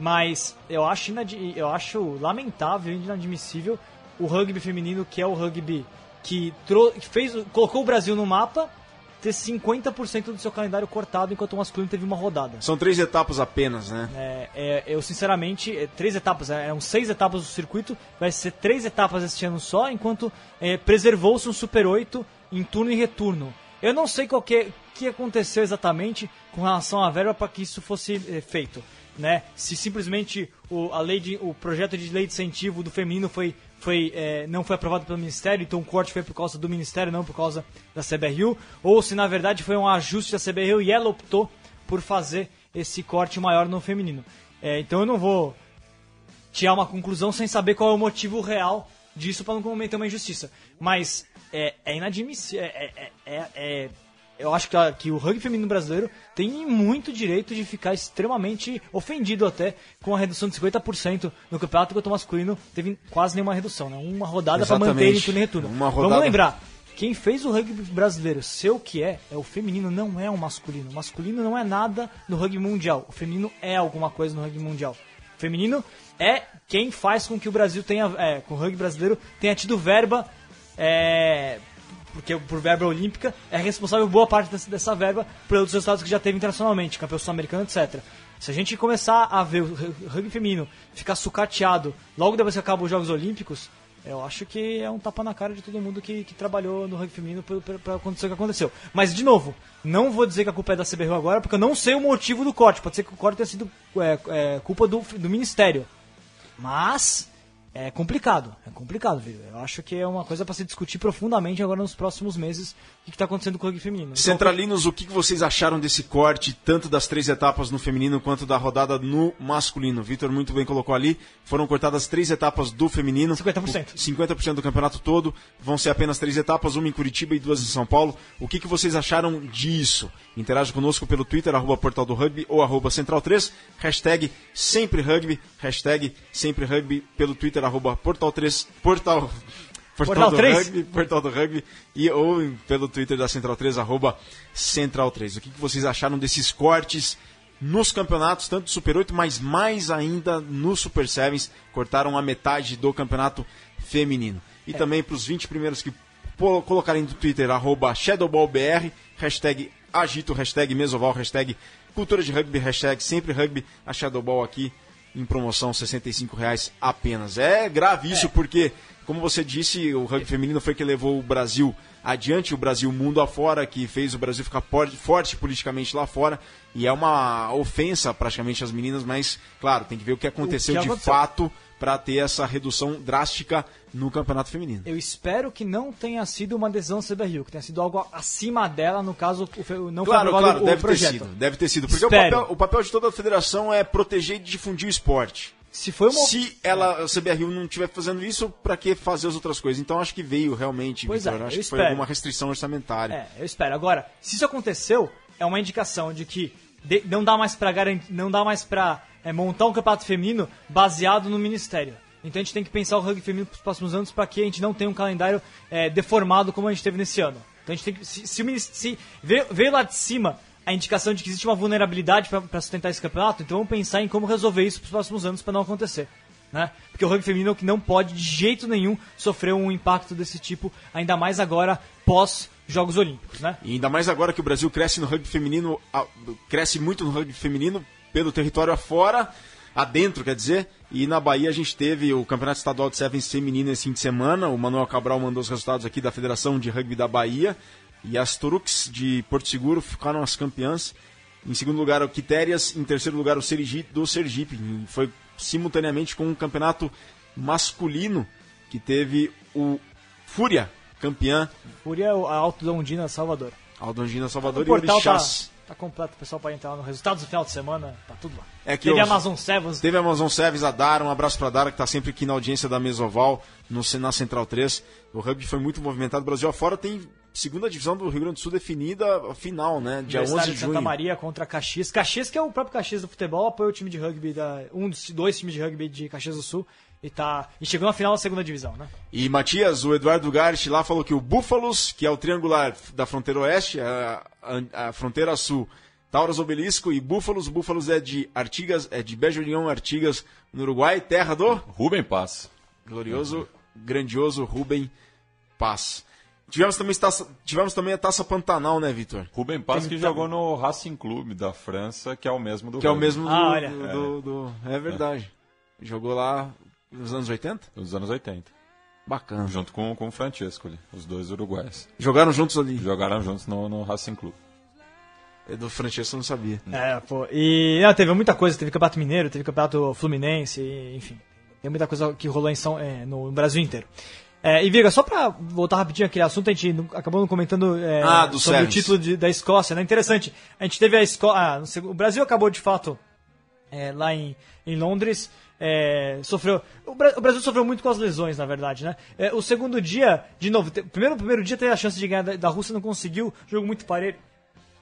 mas eu acho, eu acho lamentável e inadmissível o rugby feminino, que é o rugby que, que fez, colocou o Brasil no mapa, ter 50% do seu calendário cortado, enquanto o masculino teve uma rodada. São três etapas apenas, né? É, é, eu sinceramente, é, três etapas, é, eram seis etapas do circuito, vai ser três etapas este ano só, enquanto é, preservou-se um Super 8 em turno e retorno. Eu não sei qual que, que aconteceu exatamente com relação à verba para que isso fosse é, feito. Né? Se simplesmente o, a lei de, o projeto de lei de incentivo do feminino foi, foi, é, não foi aprovado pelo Ministério, então o corte foi por causa do Ministério, não por causa da CBRU, ou se na verdade foi um ajuste da CBRU e ela optou por fazer esse corte maior no feminino. É, então eu não vou tirar uma conclusão sem saber qual é o motivo real disso para não cometer uma injustiça. Mas é, é inadmissível. É, é- é- é- eu acho que, a- que o rugby feminino brasileiro tem muito direito de ficar extremamente ofendido até com a redução de 50% no campeonato, enquanto o masculino teve quase nenhuma redução. Né? Uma rodada para manter em turno e retorno. Uma rodada- Vamos lembrar, quem fez o rugby brasileiro ser o que é, é o feminino, não é o masculino. O masculino não é nada no rugby mundial. O feminino é alguma coisa no rugby mundial. O feminino é quem faz com que o Brasil tenha, é, com o rugby brasileiro tenha tido verba, é, porque por verba olímpica, é responsável boa parte dessa, dessa verba outros resultados que já teve internacionalmente, campeão sul-americano, etc. Se a gente começar a ver o ru- rugby feminino ficar sucateado logo depois que acabam os Jogos Olímpicos, eu acho que é um tapa na cara de todo mundo que, que trabalhou no rugby feminino para acontecer o que aconteceu. Mas, de novo, não vou dizer que a culpa é da CBRU agora, porque eu não sei o motivo do corte. Pode ser que o corte tenha sido é, é, culpa do, do Ministério. Mas é complicado, é complicado, viu? Eu acho que é uma coisa para se discutir profundamente agora nos próximos meses o que está acontecendo com o rugby feminino. Centralinos, o que vocês acharam desse corte, tanto das três etapas no feminino quanto da rodada no masculino? Vitor muito bem colocou ali, foram cortadas três etapas do feminino. 50%. O- 50% do campeonato todo, vão ser apenas três etapas, uma em Curitiba e duas em São Paulo. O que, que vocês acharam disso? Interaja conosco pelo Twitter, arroba Portal do Rugby ou arroba Central3, hashtag sempre rugby, hashtag sempre rugby, pelo Twitter, arroba Portal 3, Portal... Portal, Portal do 3? Rugby, Portal do Rugby e ou pelo Twitter da Central 3, arroba Central 3. O que, que vocês acharam desses cortes nos campeonatos, tanto do Super 8, mas mais ainda no Super Sevens, cortaram a metade do campeonato feminino. E também para os 20 primeiros que colocarem no Twitter, arroba ShadowballBR, hashtag agito, hashtag mesoval, hashtag cultura de rugby, hashtag sempre rugby, a Shadowball aqui em promoção, 65 reais apenas. É grave isso, porque, como você disse, o rugby feminino foi que levou o Brasil adiante, o Brasil mundo afora, que fez o Brasil ficar forte politicamente lá fora, e é uma ofensa praticamente às meninas, mas, claro, tem que ver o que aconteceu que de aconteceu. fato para ter essa redução drástica no campeonato feminino. Eu espero que não tenha sido uma decisão da CBRU, que tenha sido algo acima dela, no caso, o não foi Claro, aprovado claro, o deve ter projeto. sido, deve ter sido, porque o papel, o papel de toda a federação é proteger e difundir o esporte. Se foi uma... Se ela, a CBRU não estiver fazendo isso, para que fazer as outras coisas? Então acho que veio realmente, Pois Vitor. é, acho eu que foi espero. alguma restrição orçamentária. É, eu espero. Agora, se isso aconteceu, é uma indicação de que não dá mais pra garantir, não dá mais pra é, montar um campeonato feminino baseado no ministério. Então a gente tem que pensar o rugby feminino para os próximos anos para que a gente não tenha um calendário é, deformado como a gente teve nesse ano. Então a gente tem que. Se, se, se veio, veio lá de cima a indicação de que existe uma vulnerabilidade para sustentar esse campeonato, então vamos pensar em como resolver isso para os próximos anos para não acontecer. Né? Porque o rugby feminino é o que não pode de jeito nenhum sofrer um impacto desse tipo, ainda mais agora pós Jogos Olímpicos, né? E ainda mais agora que o Brasil cresce no rugby feminino, cresce muito no rugby feminino pelo território afora, adentro, quer dizer. E na Bahia a gente teve o Campeonato Estadual de Sevens feminino esse fim de semana. O Manuel Cabral mandou os resultados aqui da Federação de Rugby da Bahia. E as Turux de Porto Seguro ficaram as campeãs. Em segundo lugar, o Quitérias. Em terceiro lugar, o Sergipe, do Sergipe. E foi simultaneamente com um campeonato masculino que teve o Fúria, campeã, Fúria é o- a Alto Londrina, Salvador. Aldongina Salvador o e tá, Orixás. Tá completo, pessoal pode entrar no resultados do final de semana, tá tudo lá. É que Teve os- Amazon Sevens, Teve Amazon Sevens, a Dara, um abraço pra Dara, que tá sempre aqui na audiência da Mesoval, no, na Central 3. O rugby foi muito movimentado. Brasil afora tem segunda divisão do Rio Grande do Sul definida final, né? Dia 11 Universidade de Santa junho. Maria contra Caxias. Caxias, que é o próprio Caxias do futebol, apoia o time de rugby, da, um dos dois times de rugby de Caxias do Sul. E, tá, e chegou na final da segunda divisão, né? E Matias, o Eduardo Gart lá falou que o Búfalos, que é o triangular da fronteira oeste, a, a- a fronteira sul, Tauras Obelisco e Búfalos. Búfalos é de Artigas, é de Belo União, Artigas, no Uruguai, terra do Rubem Paz. glorioso, grandioso Rubem Paz. Tivemos também, taça, tivemos também a Taça Pantanal, né, Vitor? Rubem Paz que jogou no Racing Clube da França, que é o mesmo do Que é o mesmo do, Ah, olha. do, do- do- É verdade. Jogou lá nos anos 80? dos anos 80. Bacana. Junto com, com o Francesco ali, os dois uruguaios. Jogaram juntos ali. Jogaram juntos no, no Racing Clube. É Do Francesco eu não sabia. É, pô. E não, teve muita coisa, teve Campeonato Mineiro, teve Campeonato Fluminense, enfim. Tem muita coisa que rolou em São, é, no, no Brasil inteiro. É, e Viga, só pra voltar rapidinho aquele assunto, a gente não- acabou não comentando é, Ah, do sobre Sevens. o título de- da Escócia, né? Interessante. A gente teve a Escócia. o Brasil acabou de fato é, lá em, em Londres. É, sofreu. O, Bra- o Brasil sofreu muito com as lesões, na verdade, né? É, o segundo dia, de novo, te- primeiro, primeiro dia teve a chance de ganhar da, da Rússia, não conseguiu, jogo muito parelho.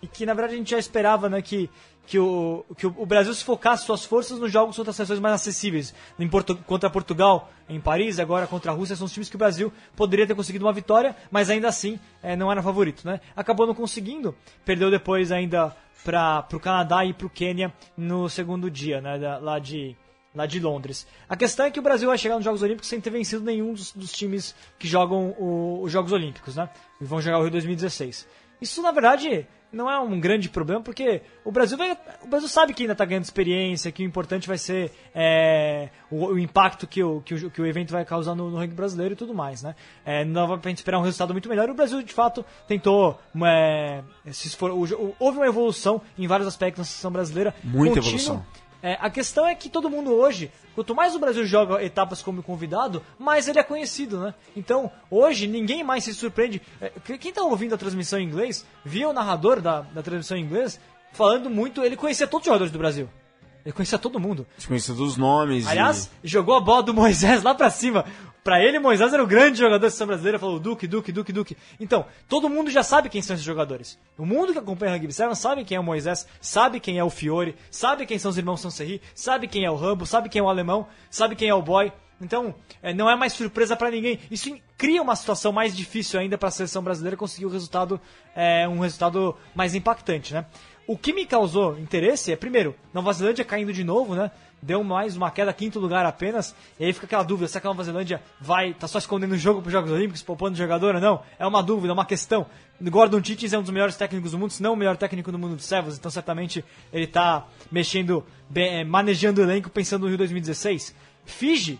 E que na verdade a gente já esperava, né, que, que, o, que o, Brasil se focasse suas forças nos jogos contra seleções mais acessíveis. Em Portu- contra Portugal, em Paris, agora contra a Rússia, são os times que o Brasil poderia ter conseguido uma vitória, mas ainda assim eh, não era favorito, né? Acabou não conseguindo, perdeu depois ainda para o Canadá e para o Quênia no segundo dia, né, da- lá de lá de Londres. A questão é que o Brasil vai chegar nos Jogos Olímpicos sem ter vencido nenhum dos, dos times que jogam o- os Jogos Olímpicos, né? E vão jogar o Rio 2016. Isso, na verdade, não é um grande problema, porque o Brasil vai, o Brasil sabe que ainda está ganhando experiência, que o importante vai ser é, o, o impacto que o, que, o, que o evento vai causar no, no rugby brasileiro e tudo mais, né? É, não dá pra gente esperar um resultado muito melhor. E o Brasil, de fato, tentou. é, se esfor- houve uma evolução em vários aspectos na seleção brasileira. Muita Contínuo. evolução. É, a questão é que todo mundo hoje, quanto mais o Brasil joga etapas como convidado, mais ele é conhecido, né? Então, hoje, ninguém mais se surpreende. É, que- quem tá ouvindo a transmissão em inglês, via o narrador da, da transmissão em inglês falando muito, ele conhecia todos os jogadores do Brasil. Ele conhecia todo mundo. Conhecido dos nomes. Aliás, jogou a bola do Moisés lá pra cima. Pra ele, Moisés era o grande jogador da seleção brasileira, falou Duque, Duque, Duque, Duque. Então, todo mundo já sabe quem são esses jogadores. O mundo que acompanha o Rugby sabe quem é o Moisés, sabe quem é o Fiore, sabe quem são os irmãos Sanserri, sabe quem é o Rambo, sabe quem é o alemão, sabe quem é o boy. Então, é, não é mais surpresa pra ninguém. Isso cria uma situação mais difícil ainda pra seleção brasileira conseguir o resultado, é, um resultado mais impactante, né? O que me causou interesse é, primeiro, Nova Zelândia caindo de novo, né? Deu mais uma queda, quinto lugar apenas. E aí fica aquela dúvida: será que a Nova Zelândia vai. tá só escondendo o jogo para os Jogos Olímpicos, poupando o jogador ou não? É uma dúvida, é uma questão. Gordon Tittis é um dos melhores técnicos do mundo, se não o melhor técnico do mundo do Sevens, então certamente ele tá mexendo, bem, eh, manejando o elenco, pensando no Rio 2016. Fiji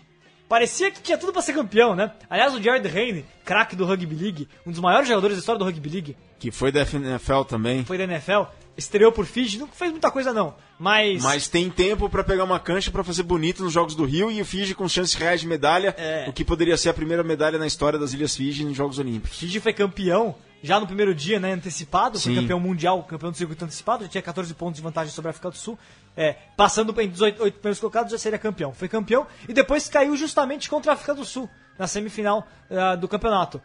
Parecia que tinha tudo pra ser campeão, né? Aliás, o Jared Hayne, craque do Rugby League, um dos maiores jogadores da história do Rugby League, Que foi da NFL também. foi da NFL, estreou por Fiji, não fez muita coisa não, mas... Mas tem tempo pra pegar uma cancha pra fazer bonito nos Jogos do Rio e o Fiji com chances reais de medalha, É. o que poderia ser a primeira medalha na história das Ilhas Fiji nos Jogos Olímpicos. Fiji foi campeão já no primeiro dia, né, antecipado, foi campeão mundial, campeão do circuito antecipado, já tinha 14 pontos de vantagem sobre a África do Sul, é, passando os oito oito primeiros colocados já seria campeão. Foi campeão e depois caiu justamente contra a África do Sul, na semifinal ah, do campeonato.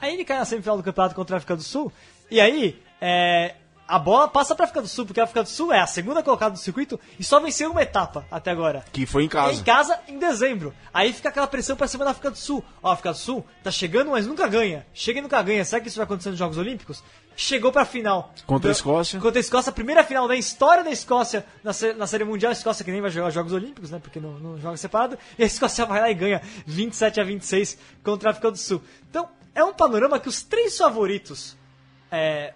Aí ele cai na semifinal do campeonato contra a África do Sul, e aí, é, a bola passa pra África do Sul, porque a África do Sul é a segunda colocada do circuito e só venceu uma etapa até agora. Que foi em casa. Em casa, em dezembro. Aí fica aquela pressão pra cima da África do Sul. Ó, a África do Sul tá chegando, mas nunca ganha. Chega e nunca ganha. Será que isso vai acontecer nos Jogos Olímpicos? Chegou pra final. Contra a Escócia. Contra a Escócia, a primeira final da história da Escócia na, na Série Mundial. A Escócia que nem vai jogar os Jogos Olímpicos, né? Porque não, não joga separado. *laughs* E a Escócia vai lá e ganha 27 a 26 contra a África do Sul. Então, é um panorama que os três favoritos é,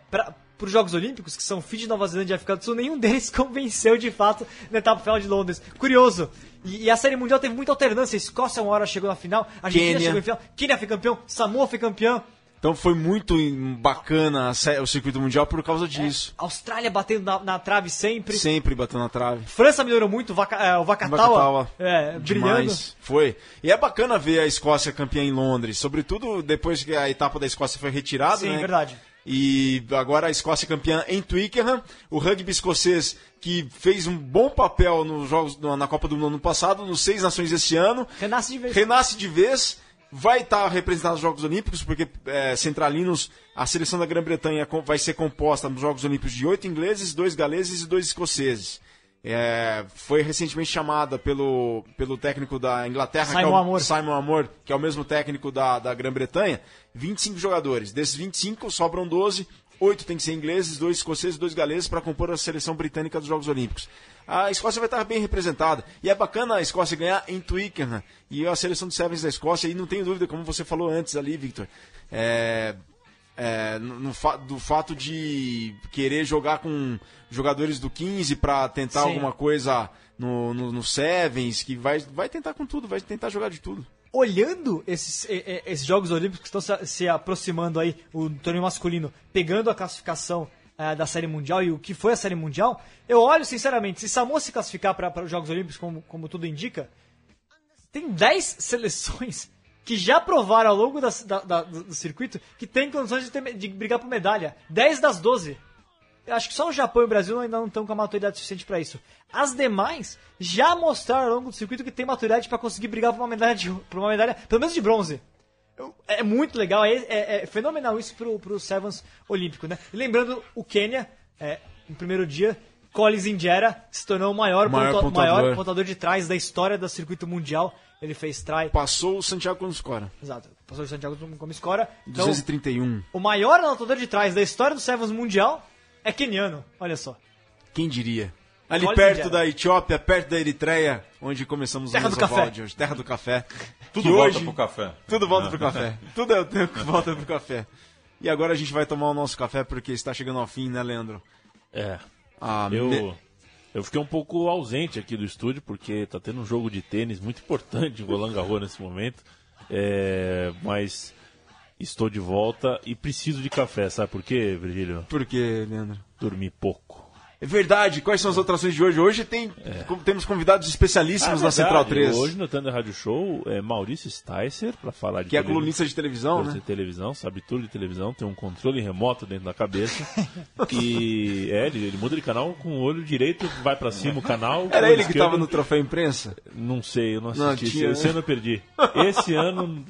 para os Jogos Olímpicos, que são Fiji, Nova Zelândia e África do Sul, nenhum *laughs* deles convenceu de fato na etapa final de Londres. Curioso. E, e a Série Mundial teve muita alternância. A Escócia uma hora chegou na final, a Argentina Quênia. chegou em final, Quênia foi campeão, Samoa foi campeão. Então foi muito bacana o circuito mundial por causa disso. Austrália batendo na, na trave sempre. Sempre batendo na trave. França melhorou muito, o, Vaca, é, o Vakatawa, é, brilhando. Demais. Foi. E é bacana ver a Escócia campeã em Londres, sobretudo depois que a etapa da Escócia foi retirada, Sim, né? verdade. E agora a Escócia campeã em Twickenham. O rugby escocês que fez um bom papel nos jogos na Copa do Mundo ano passado, nos seis nações esse ano. Renasce de vez. Renasce de vez, vai estar representado nos Jogos Olímpicos, porque é, centralinos, a seleção da Grã-Bretanha vai ser composta nos Jogos Olímpicos de oito ingleses, dois galeses e dois escoceses. É, foi recentemente chamada pelo, pelo técnico da Inglaterra, que é Simon o, Amor. Simon Amor, que é o mesmo técnico da, da Grã-Bretanha, 25 jogadores. Desses 25, sobram 12, 8 tem que ser ingleses, 2 escoceses, 2 galeses para compor a seleção britânica dos Jogos Olímpicos. A Escócia vai estar bem representada. E é bacana a Escócia ganhar em Twickenham. E a seleção de Sevens da Escócia, e não tenho dúvida, como você falou antes ali, Victor, é, é, no, fa- do fato de querer jogar com jogadores do 15 para tentar Sim. alguma coisa no, no, no Sevens, que vai, vai tentar com tudo, vai tentar jogar de tudo. olhando esses, esses Jogos Olímpicos que estão se, se aproximando aí, o torneio masculino, pegando a classificação eh, da Série Mundial e o que foi a Série Mundial, eu olho sinceramente, se Samoa se classificar para os Jogos Olímpicos, como, como tudo indica, tem 10 seleções que já provaram ao longo das- da- da- do circuito que tem condições de, ter- de brigar por medalha. 10 das 12. Eu acho que só o Japão e o Brasil ainda não estão com a maturidade suficiente para isso. As demais já mostraram ao longo do circuito que tem maturidade para conseguir brigar por uma medalha, de, por uma medalha, pelo menos de bronze. É muito legal, é, é- é fenomenal isso pro, pro Sevens Olímpico, né? E lembrando, o Quênia, é, no primeiro dia, Collins Injera se tornou o maior, Maior pontua- maior pontuador de trás da história do circuito mundial. Ele fez try. Passou o Santiago quando escora. Exato. Passou de Santiago como escora. Então, 231. o maior anotador de trás da história do Sevens Mundial é queniano. Olha só. Quem diria? Ali Olha perto é. da Etiópia, perto da Eritreia, onde começamos Terra o de hoje. Terra do café. *laughs* Tudo Que volta hoje- pro café. Tudo volta pro café. *laughs* Tudo é o tempo que volta pro café. E agora a gente vai tomar o nosso café porque está chegando ao fim, né, Leandro? É. Ah, Eu, me- eu fiquei um pouco ausente aqui do estúdio, porque tá tendo um jogo de tênis muito importante em Roland Garros nesse momento. É, mas estou de volta e preciso de café, sabe por quê, Virgílio? Por quê, Leandro? Dormi pouco. É verdade, quais são as atrações de hoje? Hoje tem, com- temos convidados especialíssimos Ah, na Central verdade, 3. Hoje no Thunder Rádio Show é Maurício Sticer para falar de Que é colunista de televisão, né? ser televisão, sabe tudo de televisão, tem um controle remoto dentro da cabeça. *laughs* e é, ele, ele muda de canal com o olho direito, vai pra cima o canal. o Era ele que estava no troféu imprensa? Não sei, eu não Não, assisti. tinha, Esse ano eu perdi. Esse ano.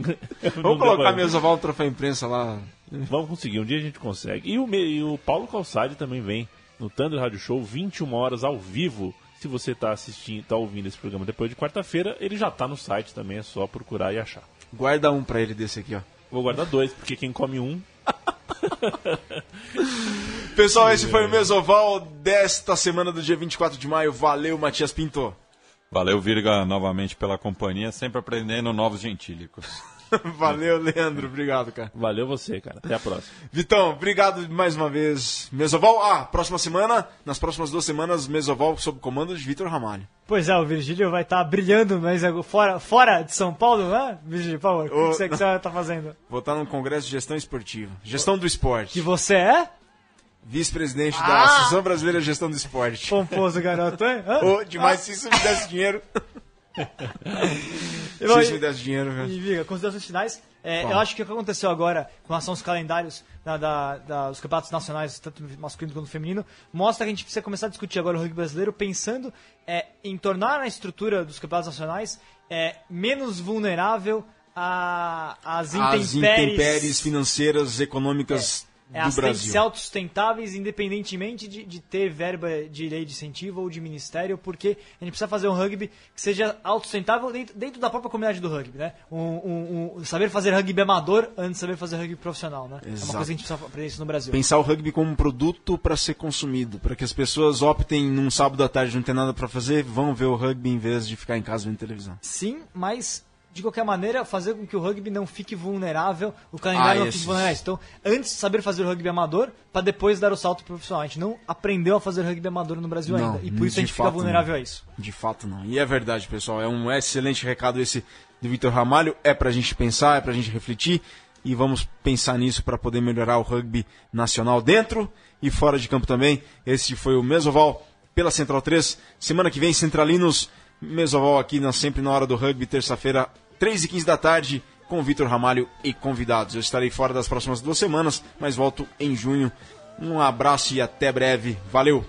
*laughs* Vamos colocar Mesoval no troféu imprensa lá. Vamos conseguir, um dia a gente consegue. E o, e o Paulo Calçade também vem no Thunder Rádio Show, 21 horas ao vivo. Se você está assistindo, tá ouvindo esse programa depois de quarta-feira, ele já tá no site também, é só procurar e achar. Guarda um pra ele desse aqui, ó. Vou guardar dois, porque quem come um *laughs* Pessoal, esse foi o Mesoval desta semana do dia 24 de maio. Valeu, Matias Pinto. Valeu, Virga, novamente pela companhia, sempre aprendendo novos gentílicos. *laughs* Valeu, Leandro. Obrigado, cara. Valeu você, cara. Até a próxima. Vitão, obrigado mais uma vez. Mesoval, ah, próxima semana, nas próximas duas semanas, Mesoval sob comando de Vitor Ramalho. Pois é, o Virgílio vai estar brilhando, mas agora fora, fora de São Paulo, né? Virgílio, por favor, o que você, que você vai estar fazendo? Vou estar no Congresso de Gestão Esportiva. Gestão do Esporte. Que você é? Vice-presidente Ah! da Associação Brasileira de Gestão do Esporte. Pomposo garoto, hein? Hã? Ô, demais, se isso me desse dinheiro. *laughs* Se isso me desse dinheiro, velho. E, Viga, considerações finais. É, eu acho que o que aconteceu agora com relação aos calendários da- da- da- dos campeonatos nacionais, tanto masculino quanto feminino, mostra que a gente precisa começar a discutir agora o rugby brasileiro pensando é, em tornar a estrutura dos campeonatos nacionais é, menos vulnerável a- às As intempéries. intempéries financeiras, econômicas é, do as têm que Brasil. ser autossustentáveis, independentemente de, de ter verba de lei de incentivo ou de ministério, porque a gente precisa fazer um rugby que seja autossustentável dentro, dentro da própria comunidade do rugby, né? Um, um- um- saber fazer rugby amador antes de saber fazer rugby profissional, né? É uma Exato. coisa que a gente precisa aprender isso no Brasil. Pensar o rugby como um produto para ser consumido, para que as pessoas optem num sábado à tarde não ter nada para fazer, vão ver o rugby em vez de ficar em casa vendo televisão. Sim, mas de qualquer maneira fazer com que o rugby não fique vulnerável, o calendário Ah, não esses- fique vulnerável. Então, antes saber fazer o rugby amador, para depois dar o salto profissional. A gente não aprendeu a fazer rugby amador no Brasil Não, ainda. E por isso a de gente fica vulnerável não. a isso. De fato não. E é verdade, pessoal. É um excelente recado esse do Vitor Ramalho. É pra gente pensar, é pra gente refletir. E vamos pensar nisso para poder melhorar o rugby nacional dentro e fora de campo também. Esse foi o Mesoval pela Central 3. Semana que vem, Centralinos, Mesoval aqui na, sempre na hora do rugby, terça-feira, 3 e 15 da tarde, com Vitor Ramalho e convidados. Eu estarei fora das próximas duas semanas, mas volto em junho. Um abraço e até breve. Valeu!